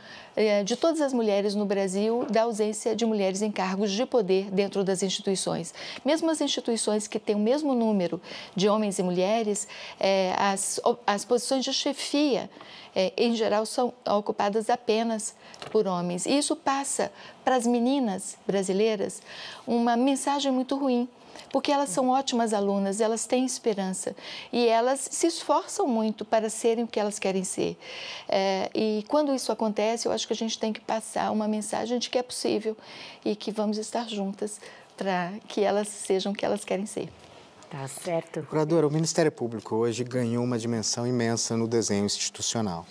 de todas as mulheres no Brasil da ausência de mulheres em cargos de poder dentro das instituições. Mesmo as instituições que têm o mesmo número de homens e mulheres, é, as, as posições de chefia, é, em geral, são ocupadas apenas por homens. E isso passa para as meninas brasileiras uma mensagem muito ruim porque elas são ótimas alunas, elas têm esperança e elas se esforçam muito para serem o que elas querem ser. É, e quando isso acontece, eu acho que a gente tem que passar uma mensagem de que é possível e que vamos estar juntas para que elas sejam o que elas querem ser. Tá certo. Procuradora, o Ministério Público hoje ganhou uma dimensão imensa no desenho institucional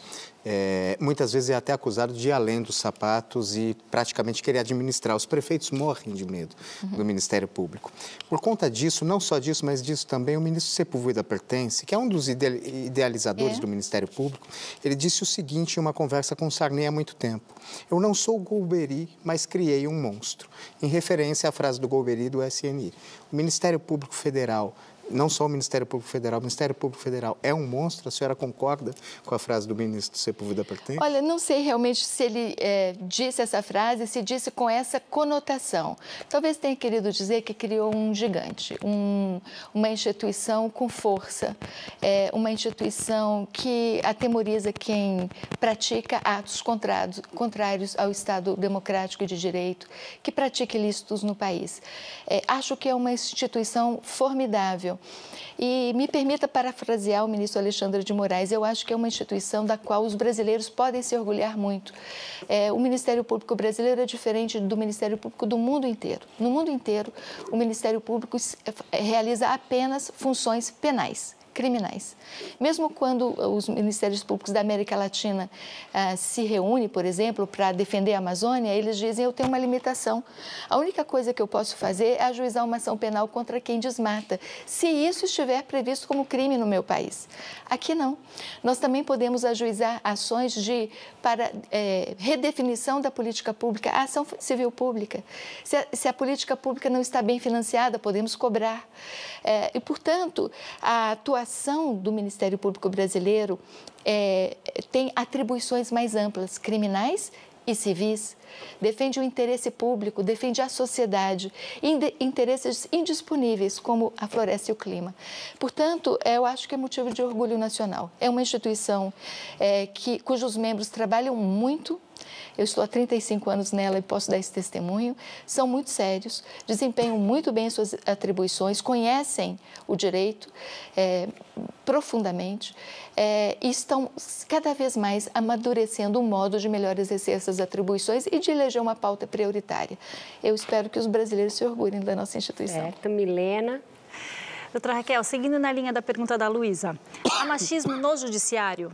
é, muitas vezes é até acusado de ir além dos sapatos e praticamente querer administrar. Os prefeitos morrem de medo uhum. do Ministério Público. Por conta disso, não só disso, mas disso também, o ministro Sepúlveda Pertence, que é um dos idealizadores é. do Ministério Público, ele disse o seguinte em uma conversa com Sarney há muito tempo. Eu não sou Golbery, mas criei um monstro, em referência à frase do Golbery do SNI. O Ministério Público Federal não só o Ministério Público Federal, o Ministério Público Federal é um monstro? A senhora concorda com a frase do ministro Sepúlveda Pertence? Olha, não sei realmente se ele é, disse essa frase, se disse com essa conotação. Talvez tenha querido dizer que criou um gigante, um, uma instituição com força, é, uma instituição que atemoriza quem pratica atos contrários, contrários ao Estado democrático e de direito, que pratica ilícitos no país. É, acho que é uma instituição formidável e me permita parafrasear o ministro Alexandre de Moraes, eu acho que é uma instituição da qual os brasileiros podem se orgulhar muito. É, o Ministério Público brasileiro é diferente do Ministério Público do mundo inteiro. No mundo inteiro, o Ministério Público realiza apenas funções penais criminais. Mesmo quando os ministérios públicos da América Latina ah, se reúnem, por exemplo, para defender a Amazônia, eles dizem: eu tenho uma limitação. A única coisa que eu posso fazer é ajuizar uma ação penal contra quem desmata, se isso estiver previsto como crime no meu país. Aqui não. Nós também podemos ajuizar ações de para é, redefinição da política pública, a ação civil pública. Se a, se a política pública não está bem financiada, podemos cobrar. É, e, portanto, a atuação do Ministério Público Brasileiro é, tem atribuições mais amplas, criminais e civis. Defende o interesse público, defende a sociedade, interesses indisponíveis como a floresta e o clima. Portanto, eu acho que é motivo de orgulho nacional. É uma instituição é, que, cujos membros trabalham muito eu estou há 35 anos nela e posso dar esse testemunho, são muito sérios, desempenham muito bem suas atribuições, conhecem o direito é, profundamente é, e estão cada vez mais amadurecendo um modo de melhor exercer essas atribuições e de eleger uma pauta prioritária. Eu espero que os brasileiros se orgulhem da nossa instituição. Certo, Milena. Doutora Raquel, seguindo na linha da pergunta da Luísa, há machismo no judiciário?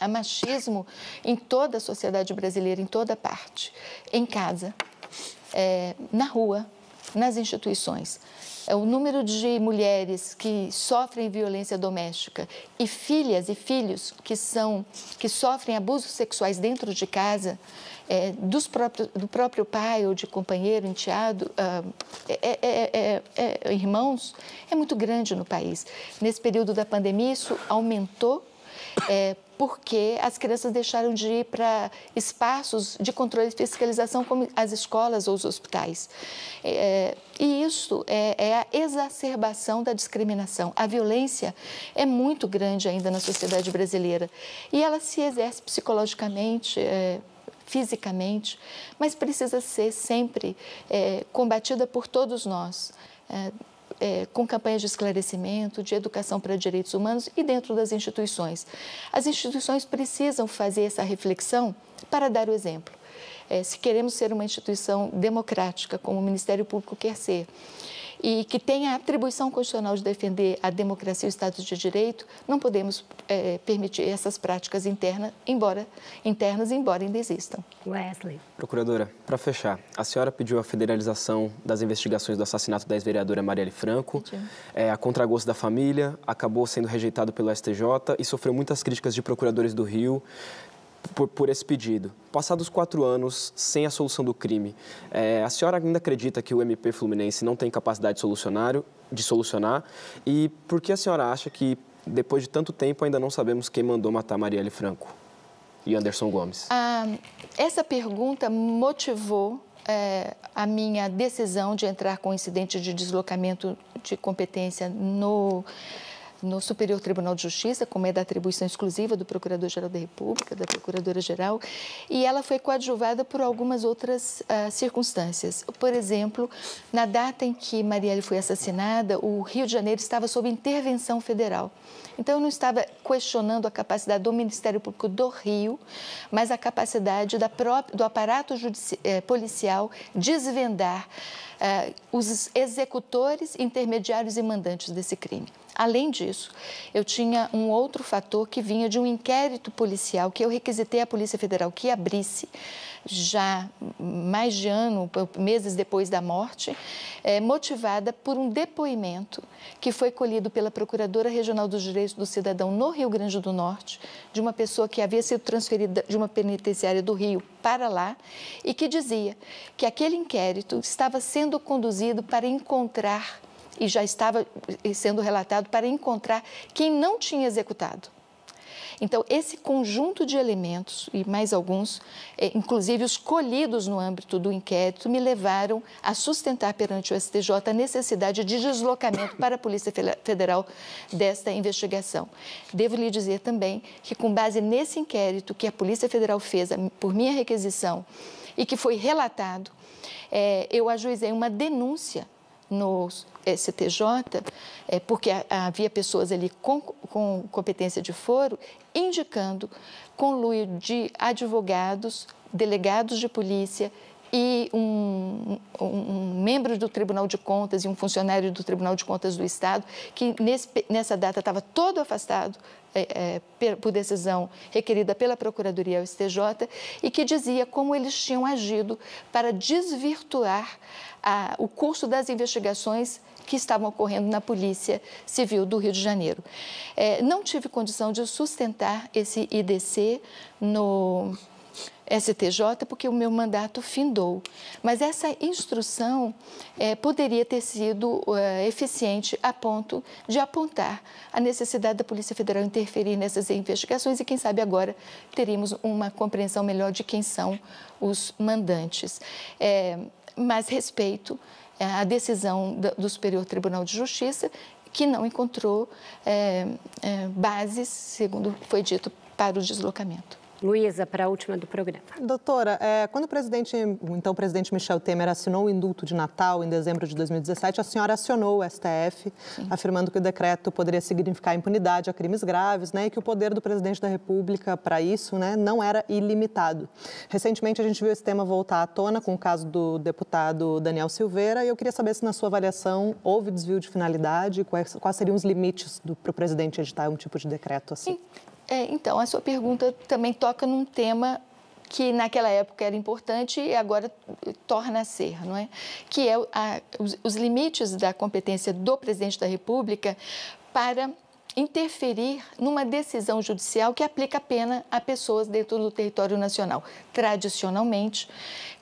Há machismo em toda a sociedade brasileira, em toda parte. Em casa, é, na rua, nas instituições. É, o número de mulheres que sofrem violência doméstica e filhas e filhos que, são, que sofrem abusos sexuais dentro de casa, é, dos próprios, do próprio pai ou de companheiro, enteado, uh, é, é, irmãos, é muito grande no país. Nesse período da pandemia, isso aumentou é, porque as crianças deixaram de ir para espaços de controle e fiscalização, como as escolas ou os hospitais. É, e isso é, é, a exacerbação da discriminação. A violência é muito grande ainda na sociedade brasileira e ela se exerce psicologicamente. É, fisicamente, mas precisa ser sempre é, combatida por todos nós. É, com campanhas de esclarecimento, de educação para direitos humanos e dentro das instituições. As instituições precisam fazer essa reflexão para dar o exemplo. É, se queremos ser uma instituição democrática, como o Ministério Público quer ser, e que tem a atribuição constitucional de defender a democracia e o Estado de Direito, não podemos é, permitir essas práticas internas, embora, internas, embora ainda existam. Wesley. Procuradora, para fechar, a senhora pediu a federalização das investigações do assassinato da ex-vereadora Marielle Franco. É, a contragosto da família, acabou sendo rejeitado pelo STJ e sofreu muitas críticas de procuradores do Rio por, por, esse pedido. Passados quatro anos sem a solução do crime, é, a senhora ainda acredita que o MP Fluminense não tem capacidade de, solucionar, de solucionar? E por que a senhora acha que, depois de tanto tempo, ainda não sabemos quem mandou matar Marielle Franco e Anderson Gomes? Ah, essa pergunta motivou é, a minha decisão de entrar com o incidente de deslocamento de competência no no Superior Tribunal de Justiça, como é da atribuição exclusiva do Procurador-Geral da República, da Procuradora-Geral, e ela foi coadjuvada por algumas outras uh, circunstâncias. Por exemplo, na data em que Marielle foi assassinada, o Rio de Janeiro estava sob intervenção federal. Então, eu não estava questionando a capacidade do Ministério Público do Rio, mas a capacidade da própria, do aparato eh, policial desvendar eh, os executores, intermediários e mandantes desse crime. Além disso, eu tinha um outro fator que vinha de um inquérito policial que eu requisitei à Polícia Federal que abrisse já mais de ano, meses depois da morte, é, motivada por um depoimento que foi colhido pela Procuradora Regional dos Direitos do Cidadão no Rio Grande do Norte, de uma pessoa que havia sido transferida de uma penitenciária do Rio para lá e que dizia que aquele inquérito estava sendo conduzido para encontrar e já estava sendo relatado para encontrar quem não tinha executado. Então, esse conjunto de elementos, e mais alguns, é, inclusive os colhidos no âmbito do inquérito, me levaram a sustentar perante o STJ a necessidade de deslocamento para a Polícia Federal desta investigação. Devo lhe dizer também que, com base nesse inquérito que a Polícia Federal fez por minha requisição e que foi relatado, é, eu ajuizei uma denúncia no STJ, é, porque havia pessoas ali com, com competência de foro, indicando conluio de advogados, delegados de polícia e um, um, um, membro do Tribunal de Contas e um funcionário do Tribunal de Contas do Estado, que nesse, nessa data estava todo afastado é, é, por decisão requerida pela Procuradoria ao STJ, e que dizia como eles tinham agido para desvirtuar a, o curso das investigações que estavam ocorrendo na Polícia Civil do Rio de Janeiro. É, não tive condição de sustentar esse IDC no STJ porque o meu mandato findou. Mas essa instrução é, poderia ter sido é, eficiente a ponto de apontar a necessidade da Polícia Federal interferir nessas investigações e, quem sabe, agora teríamos uma compreensão melhor de quem são os mandantes. É, mas respeito a decisão do Superior Tribunal de Justiça, que não encontrou é, bases, segundo foi dito, para o deslocamento. Luísa, para a última do programa. Doutora, é, quando o presidente, o então presidente Michel Temer assinou o indulto de Natal em dezembro de 2017, a senhora acionou o STF, Sim. afirmando que o decreto poderia significar impunidade a crimes graves, né, e que o poder do presidente da República para isso, né, não era ilimitado. Recentemente a gente viu esse tema voltar à tona com o caso do deputado Daniel Silveira, e eu queria saber se na sua avaliação houve desvio de finalidade, quais, quais seriam os limites para o presidente editar um tipo de decreto assim. Sim. É, então, a sua pergunta também toca num tema que naquela época era importante e agora torna a ser, não é? Que é a, os, os limites da competência do presidente da República para interferir numa decisão judicial que aplica a pena a pessoas dentro do território nacional. Tradicionalmente,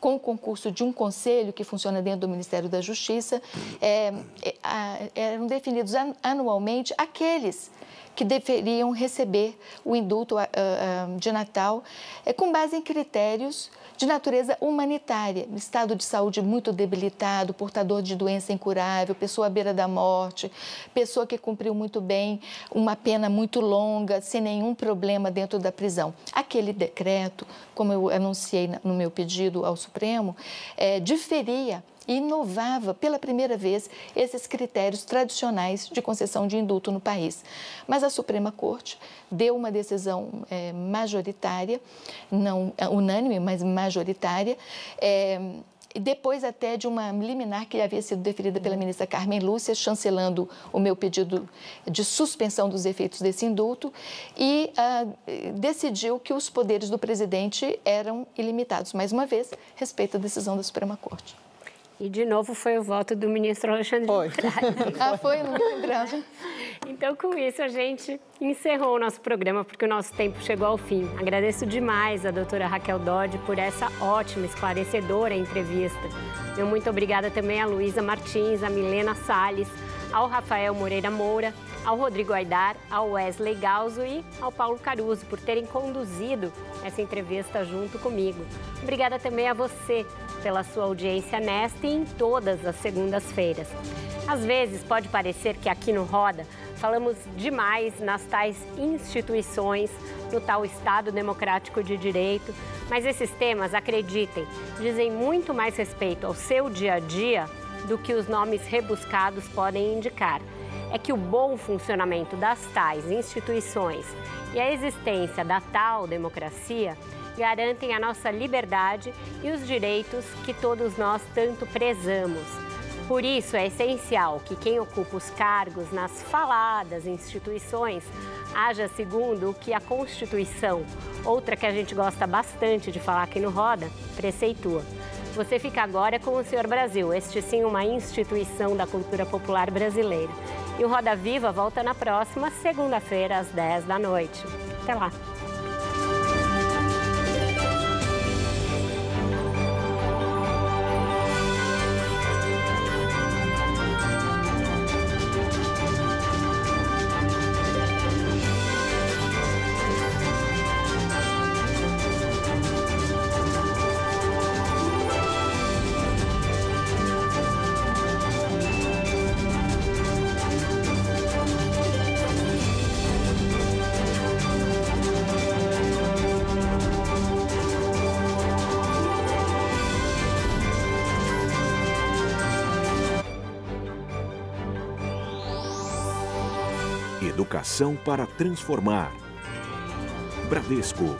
com o concurso de um conselho que funciona dentro do Ministério da Justiça, é, é, eram definidos anualmente aqueles que deveriam receber o indulto uh, uh, de Natal uh, com base em critérios de natureza humanitária, estado de saúde muito debilitado, portador de doença incurável, pessoa à beira da morte, pessoa que cumpriu muito bem uma pena muito longa, sem nenhum problema dentro da prisão. Aquele decreto, como eu anunciei no meu pedido ao Supremo, é, diferia inovava pela primeira vez esses critérios tradicionais de concessão de indulto no país. Mas a Suprema Corte deu uma decisão é, majoritária, não é, unânime, mas majoritária, é, depois até de uma liminar que havia sido deferida pela ministra Carmen Lúcia, chancelando o meu pedido de suspensão dos efeitos desse indulto, e ah, decidiu que os poderes do presidente eram ilimitados. Mais uma vez, respeito à decisão da Suprema Corte. E de novo foi o voto do ministro Alexandre foi. ah, foi? Não lembrava. Então, com isso, a gente encerrou o nosso programa, porque o nosso tempo chegou ao fim. Agradeço demais a doutora Raquel Dodge por essa ótima, esclarecedora entrevista. Meu muito obrigada também a Luísa Martins, a Milena Salles, ao Rafael Moreira Moura, ao Rodrigo Aidar, ao Wesley Galzo e ao Paulo Caruso por terem conduzido essa entrevista junto comigo. Obrigada também a você pela sua audiência nesta e em todas as segundas-feiras. Às vezes pode parecer que aqui no Roda falamos demais nas tais instituições, no tal Estado Democrático de Direito, mas esses temas, acreditem, dizem muito mais respeito ao seu dia a dia do que os nomes rebuscados podem indicar. É que o bom funcionamento das tais instituições e a existência da tal democracia garantem a nossa liberdade e os direitos que todos nós tanto prezamos. Por isso, é essencial que quem ocupa os cargos nas faladas instituições haja segundo o que a Constituição, outra que a gente gosta bastante de falar aqui no Roda, preceitua. Você fica agora com o Senhor Brasil, este sim uma instituição da cultura popular brasileira. E o Roda Viva volta na próxima segunda-feira, às 10 da noite. Até lá! Educação para transformar. Bradesco